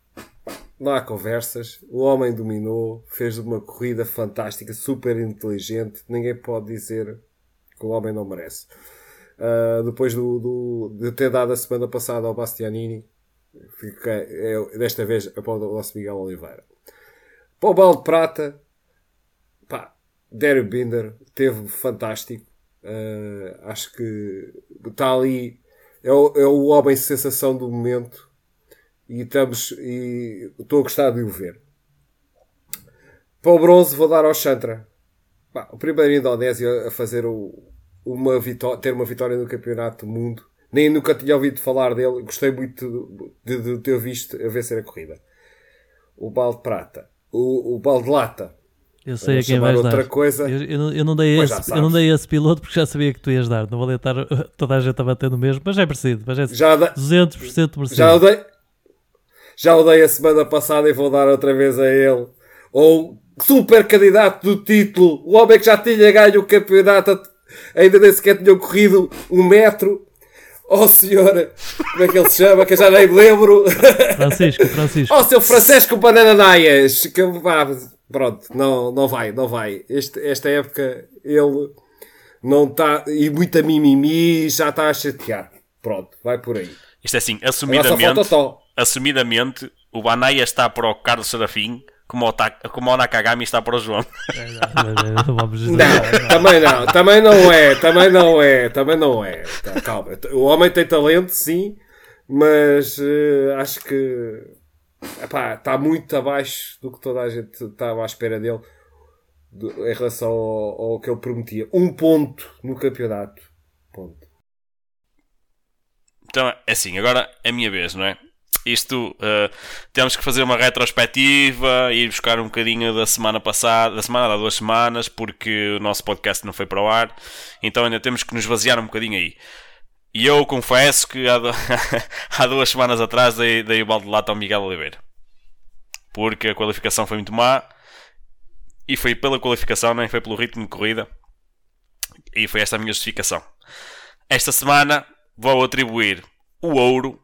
Não há conversas. O homem dominou, fez uma corrida fantástica, super inteligente. Ninguém pode dizer que o homem não merece. Ah, depois do, do- de ter dado a semana passada ao Bastianini, é, desta vez é para o nosso Miguel Oliveira. Para o balde de prata, pá, Dario Binder teve fantástico. Uh, acho que está ali é o, é o homem sensação do momento e estamos e estou a gostar de o ver. Para o bronze vou dar ao Chantra. o primeiro Indonésio a fazer o, uma vitória, ter uma vitória no Campeonato do Mundo. Nem nunca tinha ouvido falar dele. Gostei muito de, de, de ter visto a vencer a corrida. O balde prata. O, o balde lata. Eu sei a quem vais outra dar. Coisa, eu, eu, não, eu, não dei esse, eu não dei esse piloto porque já sabia que tu ias dar. Não vou deitar *laughs* toda a gente a bater no mesmo, mas é parecido. Mas é já 200% parecido. Já o, dei, já o dei a semana passada e vou dar outra vez a ele. Ou super candidato do título. O homem que já tinha ganho o campeonato ainda nem sequer tinha corrido um metro. Oh senhora, como é que ele se chama? Que eu já nem me lembro. Francisco, Francisco. *laughs* Oh seu Francisco Banana Naias. Que, pronto, não, não vai, não vai. Este, esta época ele não está. E muita mimimi já está a chatear. Pronto, vai por aí. Isto é assim, assumidamente, assumidamente o Banaya está para o Carlos Serafim como o, como o Nakagami está para o João. *laughs* não, também não, também não é, também não é, também não é. Tá, calma, o homem tem talento, sim, mas uh, acho que epá, está muito abaixo do que toda a gente estava à espera dele em relação ao, ao, que ele prometia. Um ponto no campeonato. Ponto. Então, é assim, agora é a minha vez, não é? Isto uh, temos que fazer uma retrospectiva, ir buscar um bocadinho da semana passada, da semana, há duas semanas, porque o nosso podcast não foi para o ar, então ainda temos que nos basear um bocadinho aí. E eu confesso que há, do... *laughs* há duas semanas atrás dei, dei o balde de lata ao Miguel Oliveira. Porque a qualificação foi muito má. E foi pela qualificação, nem foi pelo ritmo de corrida. E foi esta a minha justificação. Esta semana vou atribuir o ouro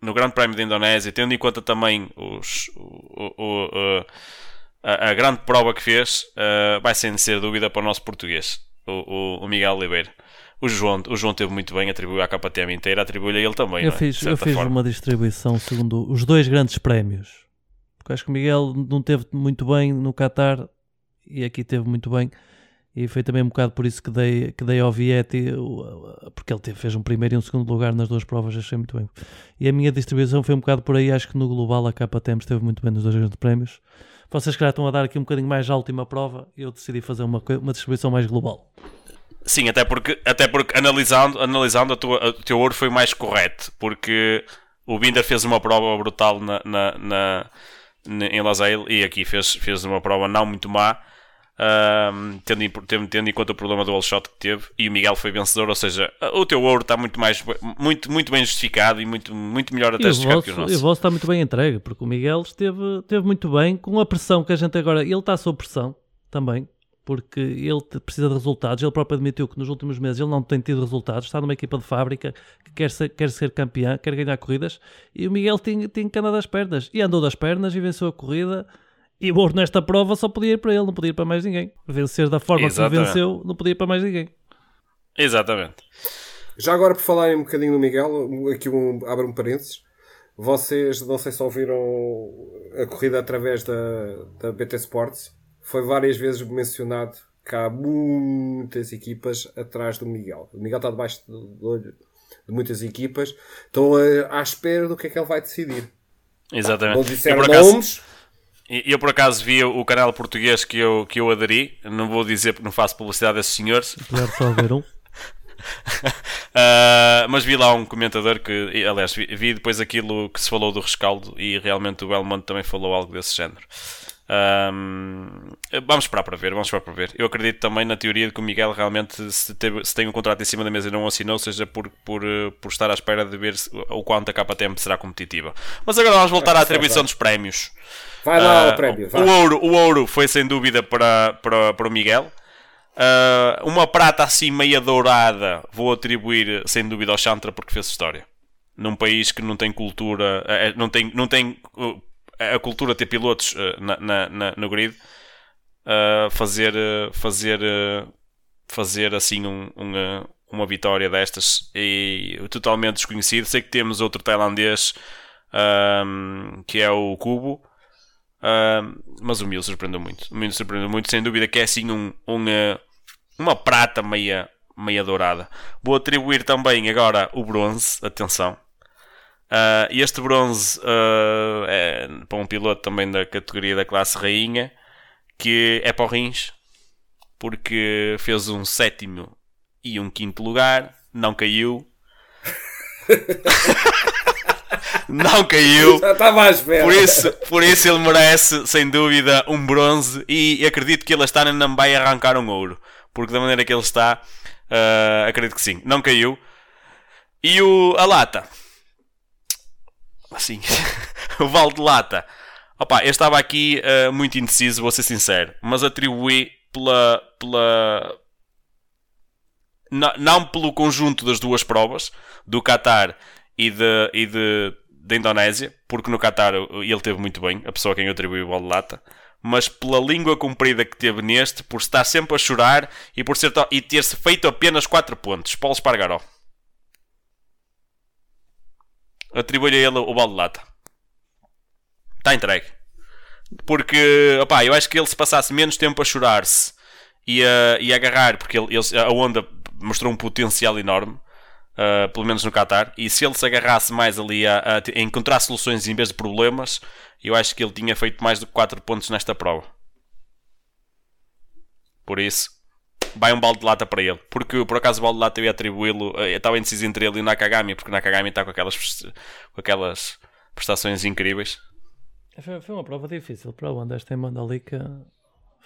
no Grande Prémio da Indonésia, tendo em conta também os, o, o, o, a, a, grande prova que fez, uh, vai sem ser dúvida para o nosso português, o, Miguel Oliveira. O João, o João teve muito bem, atribuiu à KTM inteira, atribuiu-lhe a ele também. Eu é? fiz, eu fiz uma distribuição segundo os dois grandes prémios. Porque acho que o Miguel não teve muito bem no Qatar e aqui teve muito bem. E foi também um bocado por isso que dei, que dei ao Vietti, porque ele teve, fez um primeiro e um segundo lugar nas duas provas, achei muito bem. E a minha distribuição foi um bocado por aí, acho que no global a KTM esteve muito bem nos dois grandes prémios. Vocês que já estão a dar aqui um bocadinho mais à última prova, eu decidi fazer uma, uma distribuição mais global. Sim, até porque, até porque analisando, analisando a tua, o teu ouro foi mais correto, porque o Binder fez uma prova brutal na, na, na, na em Lasail e aqui fez, fez uma prova não muito má, um, tendo, tendo, tendo, em conta o problema do all shot que teve, e o Miguel foi vencedor, ou seja, o teu ouro está muito, mais, muito, muito bem justificado e muito, muito melhor até justificado que o nosso. E o vosso está muito bem entregue, porque o Miguel esteve, esteve muito bem, com a pressão que a gente agora, ele está sob pressão também, porque ele precisa de resultados. Ele próprio admitiu que nos últimos meses ele não tem tido resultados. Está numa equipa de fábrica que quer ser, quer ser campeão, quer ganhar corridas. E o Miguel tem, tem que andar das pernas. E andou das pernas e venceu a corrida. E o Ouro nesta prova só podia ir para ele, não podia ir para mais ninguém. Vencer da forma Exatamente. que venceu, não podia ir para mais ninguém. Exatamente. Já agora, por falarem um bocadinho do Miguel, aqui um, abre um parênteses. Vocês, não sei se ouviram a corrida através da, da BT Sports foi várias vezes mencionado que há muitas equipas atrás do Miguel. O Miguel está debaixo do olho de muitas equipas. Estão à espera do que é que ele vai decidir. Exatamente. Não disseram nomes. Eu por acaso vi o canal português que eu, que eu aderi. Não vou dizer porque não faço publicidade a esses senhores. Claro, só ver um. uh, *laughs* mas vi lá um comentador que, aliás, vi, vi, depois aquilo que se falou do rescaldo e realmente o Belmont também falou algo desse género. Um, vamos esperar para ver, vamos esperar para ver. Eu acredito também na teoria de que o Miguel realmente, se, teve, se tem um contrato em cima da mesa e não assinou, seja por, por, eh, por estar à espera de ver o quanto a KTM será competitiva. Mas agora vamos voltar à atribuição dos prémios. Vai lá uh, o prémio. Vai. O, ouro, o ouro foi sem dúvida para, para, para o Miguel. Uh, uma prata assim meia dourada vou atribuir sem dúvida ao Chantra porque fez história. Num país que não tem cultura, eh, não tem, não tem a cultura ter pilotos uh, na, na, no grid, uh, fazer, uh, fazer, fazer assim um, um, uma vitória destas e totalmente desconhecido. Sei que temos outro tailandês um, que é o Cubo, mas o Mil surpreendeu muito. O Mil surpreendeu muito, sem dúvida que é assim um, um uma prata meia meia dourada. Vou atribuir também agora o bronze, atenção. Uh, este bronze uh, é para um piloto também da categoria da classe rainha, que é para o Rins, porque fez um sétimo e um quinto lugar, não caiu. *laughs* não caiu. Já estava à espera. Por isso, por isso ele merece, sem dúvida, um bronze e acredito que ele está não vai arrancar um ouro. Porque da maneira que ele está, uh, acredito que sim. Não caiu. E o, a lata. Assim, *laughs* o Val de Lata. Opa, eu estava aqui uh, muito indeciso, vou ser sincero. Mas atribuí pela... pela não, não pelo conjunto das duas provas, do Qatar e de, e de, da Indonésia, porque no Qatar ele teve muito bem, a pessoa a quem eu atribuí o Val de Lata mas pela língua comprida que teve neste, por estar sempre a chorar e por e ter-se feito apenas 4 pontos. Paulo Espargaró. Atribui-lhe a ele o balde de lata. Está entregue. Porque, opá, eu acho que ele se passasse menos tempo a chorar-se e a, e a agarrar, porque ele, ele, a onda mostrou um potencial enorme, uh, pelo menos no Qatar, e se ele se agarrasse mais ali a, a, a encontrar soluções em vez de problemas, eu acho que ele tinha feito mais do que 4 pontos nesta prova. Por isso, vai um balde de lata para ele. Porque por acaso o balde de lata eu ia atribuí-lo. Eu estava indeciso entre ele e o Nakagami, porque o Nakagami está com aquelas, com aquelas prestações incríveis. Foi, foi uma prova difícil para onde esta em Mandalika.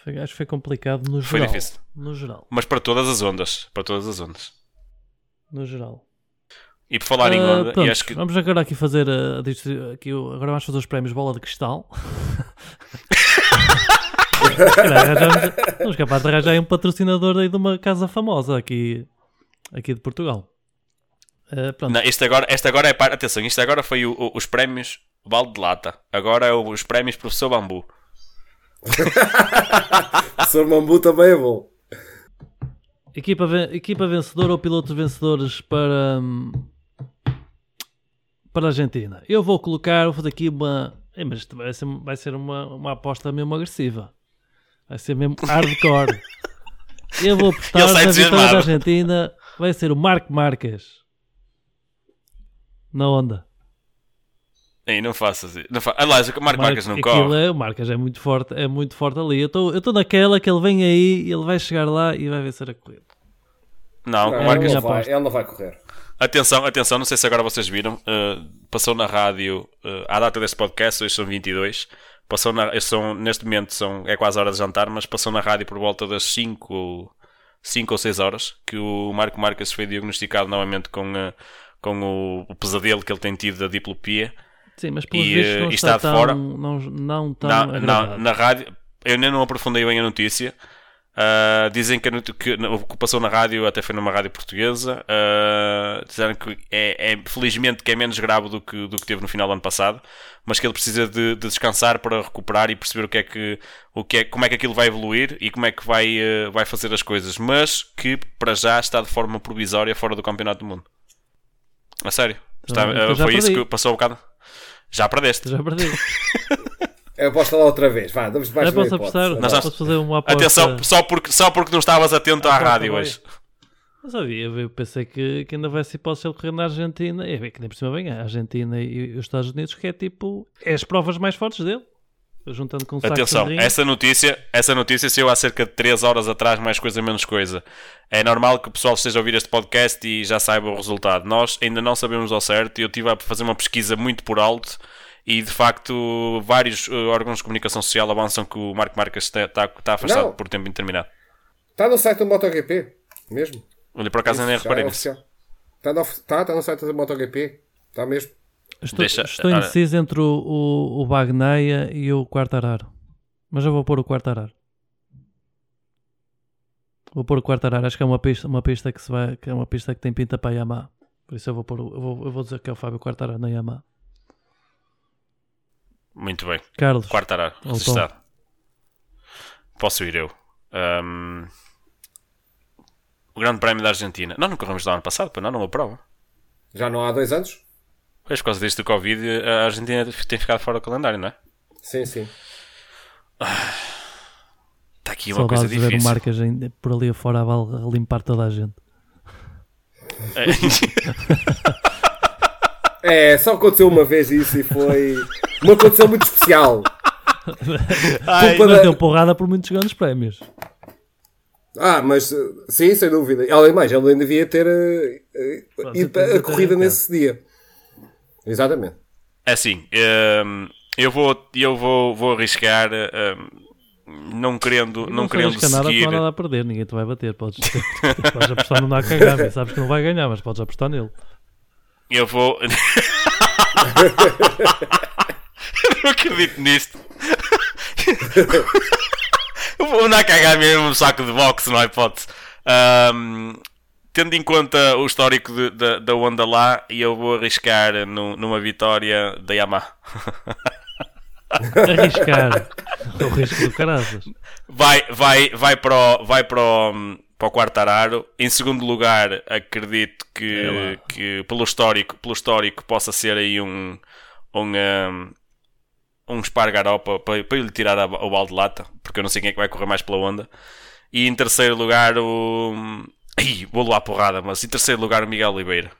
Foi, acho que foi complicado no geral. Foi difícil. No geral. Mas para todas as ondas. Para todas as ondas. No geral. E por falar uh, em ah, onda, pronto, acho que... vamos agora aqui fazer a, aqui, agora vamos fazer os prémios bola de cristal. *laughs* Estamos capazes de arranjar um patrocinador aí de uma casa famosa aqui, aqui de Portugal. Uh, pronto. Não, este agora, este agora é para. Atenção, isto agora foi o, o, os prémios balde de lata. Agora é os prémios Professor Bambu. *laughs* Professor Bambu também é bom. Equipa, equipa vencedora ou pilotos vencedores para, hum, para a Argentina. Eu vou colocar, vou fazer aqui uma. É, mas vai ser, vai ser uma, uma aposta mesmo agressiva. Vai ser mesmo hardcore. *laughs* Eu vou apostar na vitória da Argentina. Vai ser o Marco Marques. Na onda. Ei, não faças isso. Não fa... Aliás, o Marco Marques não corre. É, o Marques é muito forte, é muito forte ali. Eu estou naquela que ele vem aí, ele vai chegar lá e vai vencer a corrida. Não, não o Marques ele não, vai, ele não vai correr. Atenção, atenção, não sei se agora vocês viram, uh, passou na rádio, uh, à data deste podcast, hoje são 22, passou na, são, neste momento são, é quase hora de jantar, mas passou na rádio por volta das 5, 5 ou 6 horas, que o Marco Marques foi diagnosticado novamente com, uh, com o, o, pesadelo que ele tem tido da diplopia. Sim, mas pelos e, vistos não está, está tão, fora. Não, não tão na, na, na rádio, eu nem não aprofundei bem a notícia, Uh, dizem que, que, o que passou na rádio até foi numa rádio portuguesa. Uh, disseram que é, é, felizmente que é menos grave do que, do que teve no final do ano passado, mas que ele precisa de, de, descansar para recuperar e perceber o que é que, o que é, como é que aquilo vai evoluir e como é que vai, uh, vai fazer as coisas, mas que para já está de forma provisória fora do Campeonato do Mundo. A sério? Está, então foi isso que passou um bocado. Já perdeste. Já perdi. *laughs* Eu posso lá outra vez, vá, damos mais posso apostar, não, posso fazer uma aposta. Atenção, só porque, só porque não estavas atento à rádio hoje. Mas havia, eu pensei que, que ainda vai ser hipótese ele correr na Argentina, e que nem por cima vem a Argentina e os Estados Unidos, que é tipo, é as provas mais fortes dele. Juntando com Atenção, essa notícia, essa notícia saiu há cerca de 3 horas atrás, mais coisa menos coisa. É normal que o pessoal esteja a ouvir este podcast e já saiba o resultado. Nós ainda não sabemos ao certo e eu tive a fazer uma pesquisa muito por alto e de facto vários uh, órgãos de comunicação social avançam que o Marco Marques está, está, está afastado Não. por tempo indeterminado. Está no site do MotoGP, mesmo. Olha, por acaso nem reparei é. Está no, está, está no site do MotoGP, está mesmo. Estou, Deixa, estou indeciso entre o, o, o Bagneia e o Quartararo. Mas eu vou pôr o Quartararo. Vou pôr o Quartararo. Acho que é uma pista, uma pista que se vai, que é uma pista que tem pinta para a Yamaha. Por isso eu vou pôr, eu vou, eu vou dizer que é o Fábio Quartararo na Yamaha. Muito bem. Carlos. Quartararo, registado. Posso ir eu. Um, o Grande Prémio da Argentina. Nós não corremos do ano passado, para não, não prova. Já não há dois anos? Pois, por causa disto do Covid, a Argentina tem ficado fora do calendário, não é? Sim, sim. Está aqui uma Saudades coisa difícil. ver o Marcas por ali afora a limpar toda a gente. É, só aconteceu uma vez isso e foi *laughs* uma condição muito especial. Ai, Culpa Mas da- deu porrada por muitos grandes prémios. Ah, mas sim, sem dúvida. Além mais, ele ainda devia ter uh, uh, ido a ter corrida arrancado. nesse dia. Exatamente. É assim, hum, eu vou, eu vou, vou arriscar, hum, não querendo, não, se querendo arrisca nada, seguir. não há nada a perder, ninguém te vai bater. Podes, *laughs* podes apostar no Nakagami, sabes que não vai ganhar, mas podes apostar nele. Eu vou. *laughs* *laughs* eu não acredito nisto. o Nakagami é um saco de boxe, não há hipótese. Ahm, tendo em conta o histórico de- da- da Honda lá, eu vou arriscar nu- numa vitória da Yamaha. *laughs* Arriscar. o risco do caraças. Vai, vai, vai, para, o, vai para, o, para o quarto araro. Em segundo lugar, acredito É que, lá. que pelo, histórico, pelo histórico possa ser aí um, um, um, um espargaró para, para, para lhe tirar a- o balde de lata, porque eu não sei quem é que vai correr mais pela onda. E em terceiro lugar, o. Ih, vou levar porrada, mas em terceiro lugar, o Miguel Oliveira.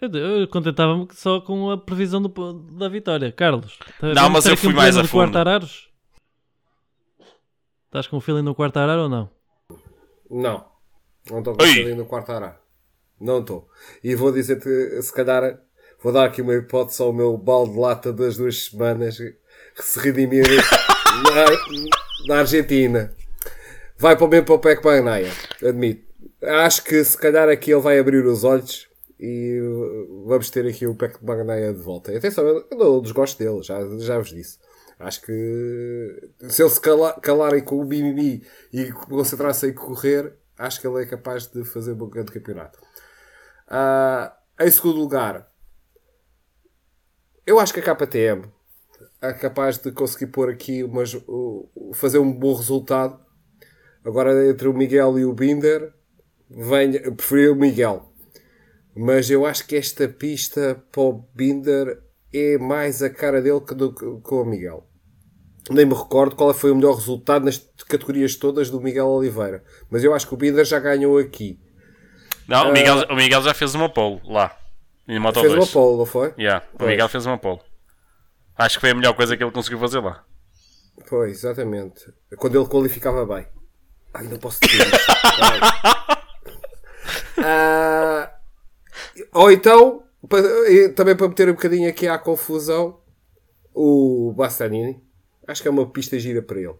Eu, eu contentava-me só com a previsão do- da vitória. Carlos, Não, mas eu fui mais a fundo. araros? Estás com um feeling no quarto arar ou não? Não. Não estou com Ei! ali no quarto ará. Não estou. E vou dizer-te, se calhar, vou dar aqui uma hipótese ao meu balde de lata das duas semanas que se redimir na, na Argentina. Vai para o mesmo para o Peck Bagnaia, admito. Acho que se calhar aqui ele vai abrir os olhos e uh, vamos ter aqui o Peck Bagnaia de volta. E atenção, eu não desgosto dele, já, já vos disse. Acho que se ele se cala- calarem com o mimimi e concentrar-se em correr, acho que ele é capaz de fazer um grande campeonato. Ah, em segundo lugar, eu acho que a KTM é capaz de conseguir pôr aqui umas, fazer um bom resultado. Agora entre o Miguel e o Binder, venha, eu preferi o Miguel. Mas eu acho que esta pista para o Binder é mais a cara dele que do que com o Miguel. Nem me recordo qual foi o melhor resultado nas categorias todas do Miguel Oliveira. Mas eu acho que o Binder já ganhou aqui. Não, o, Miguel, o Miguel já fez uma pole lá. Ah. Fez 2. uma pole, não foi? Yeah, o Pois. Miguel fez uma pole. Acho que foi a melhor coisa que ele conseguiu fazer lá. Pois, exatamente. Quando ele qualificava bem. Ai, não posso dizer. *laughs* Ah, ou então, e também para meter um bocadinho aqui à confusão, o Bastanini. Acho que é uma pista gira para ele.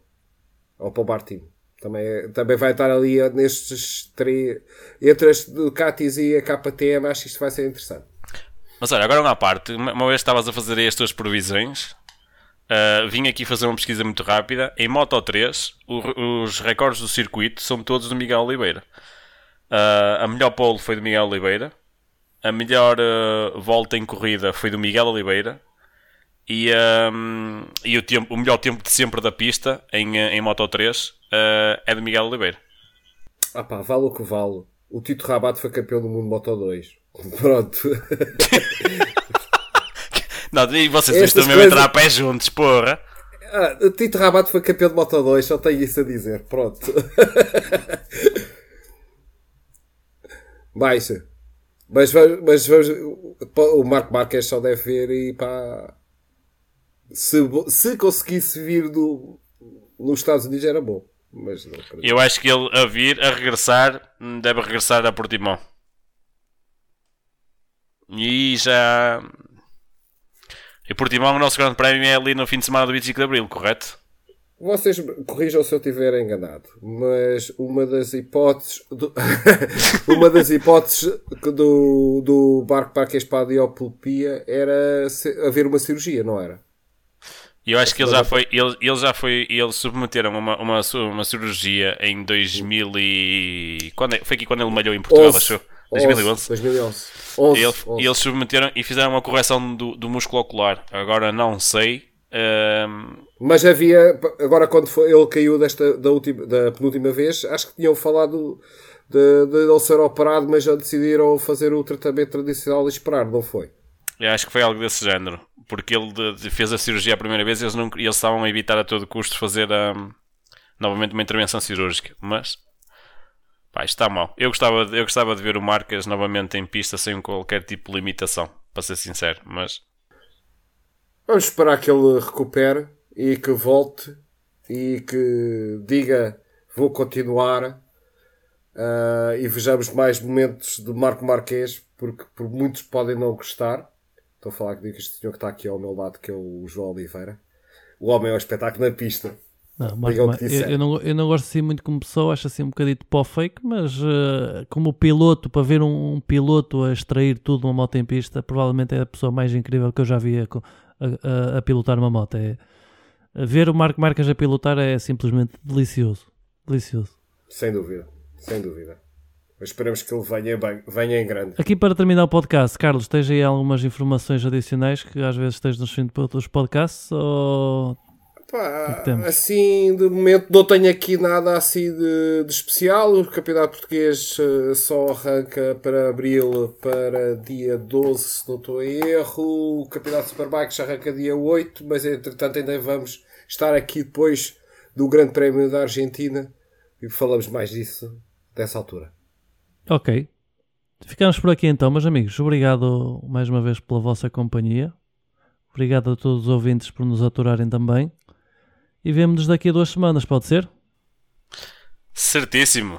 Ou para o Bartino. Também, é- também vai estar ali nestes três. Entre as Ducatis e a KTM, acho que isto vai ser interessante. Mas olha, agora uma parte. Uma vez estavas a fazer aí as tuas previsões. ah, vim aqui fazer uma pesquisa muito rápida. Em Moto 3, o- os recordes do circuito são todos do Miguel Oliveira. Ah, a melhor pole foi do Miguel Oliveira. A melhor ah, volta em corrida foi do Miguel Oliveira. E, ahm, e o, tempo, o melhor tempo de sempre da pista em, em Moto 3 ah, é do Miguel Oliveira. Ah pá, vale o que vale. O Tito Rabat foi campeão do mundo Moto 2. Pronto. *laughs* Não, e vocês Estas estão mesmo a coisas- entrar a pé juntos, porra. Ah, o Tito Rabat foi campeão de Moto 2, só tenho isso a dizer. Pronto. *laughs* Baixa. Mas, va- mas vamos, o Marco Marques só deve ver e pá. Se, se conseguisse vir do, nos Estados Unidos era bom. Mas não. Eu acho que ele a vir, a regressar, deve regressar a Portimão. E já. E Portimão, o nosso grande prémio é ali no fim de semana do 25 de Abril, correto? Vocês me corrijam se eu estiver enganado, mas uma das hipóteses do- *laughs* uma das hipóteses do, do barco para a espadiopulpia era haver uma cirurgia, não era? Eu acho que ele já foi. Ele, ele já foi. Eles submeteram uma, uma, uma cirurgia em 2000 e. Quando é- foi aqui quando ele malhou em Portugal, 11, achou? 2011. 2011. 11, Ele- 11. E eles submeteram e fizeram uma correção do, do músculo ocular. Agora não sei. hum, Mas havia, agora quando foi, ele caiu desta, da, última, da penúltima vez, acho que tinham falado de, de ele ser operado, mas já decidiram fazer o tratamento tradicional e esperar, não foi? Eu acho que foi algo desse género. Porque ele de- de- fez a cirurgia a primeira vez e eles, não, eles estavam a evitar a todo custo fazer hum, novamente uma intervenção cirúrgica. Mas Pá, está mal. Eu gostava, eu gostava de ver o Marcas novamente em pista sem qualquer tipo de limitação, para ser sincero, mas Vamos esperar que ele recupere e que volte e que diga vou continuar uh, e vejamos mais momentos do Marco Marquês, porque por muitos podem não gostar. Estou a falar que este senhor que está aqui ao meu lado, que é o João Oliveira. O homem é um espetáculo na pista. Não, Marco, eu, eu, não, eu não gosto assim muito como pessoa, acho assim um bocadito pó fake, mas uh, como piloto, para ver um, um, piloto a extrair tudo uma moto em pista, provavelmente é a pessoa mais incrível que eu já vi a, a, a pilotar uma moto. É, ver o Marco Marques a pilotar é simplesmente delicioso. Delicioso. Sem dúvida, sem dúvida. Mas esperamos que ele venha, bem, venha em grande. Aqui para terminar o podcast, Carlos, tens aí algumas informações adicionais que às vezes tens nos de outros podcasts ou Pá, assim, de momento não tenho aqui nada assim de, de especial. O campeonato português uh, só arranca para abril, para dia 12, se não estou em erro. O campeonato Superbike já arranca dia 8, mas entretanto ainda vamos estar aqui depois do Grande Prémio da Argentina e falamos mais disso dessa altura. Ok. Ficamos por aqui então, meus amigos. Obrigado mais uma vez pela vossa companhia. Obrigado a todos os ouvintes por nos aturarem também e vemo-nos daqui a duas semanas, pode ser? Certíssimo.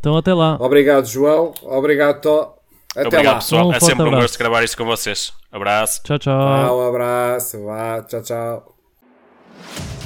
Então até lá. Obrigado, João. Obrigado, Tó. Até Obrigado, lá. pessoal. Um é sempre abraço. um gosto gravar isto com vocês. Abraço. Tchau, tchau. Ah, um abraço. Vá. Tchau, tchau.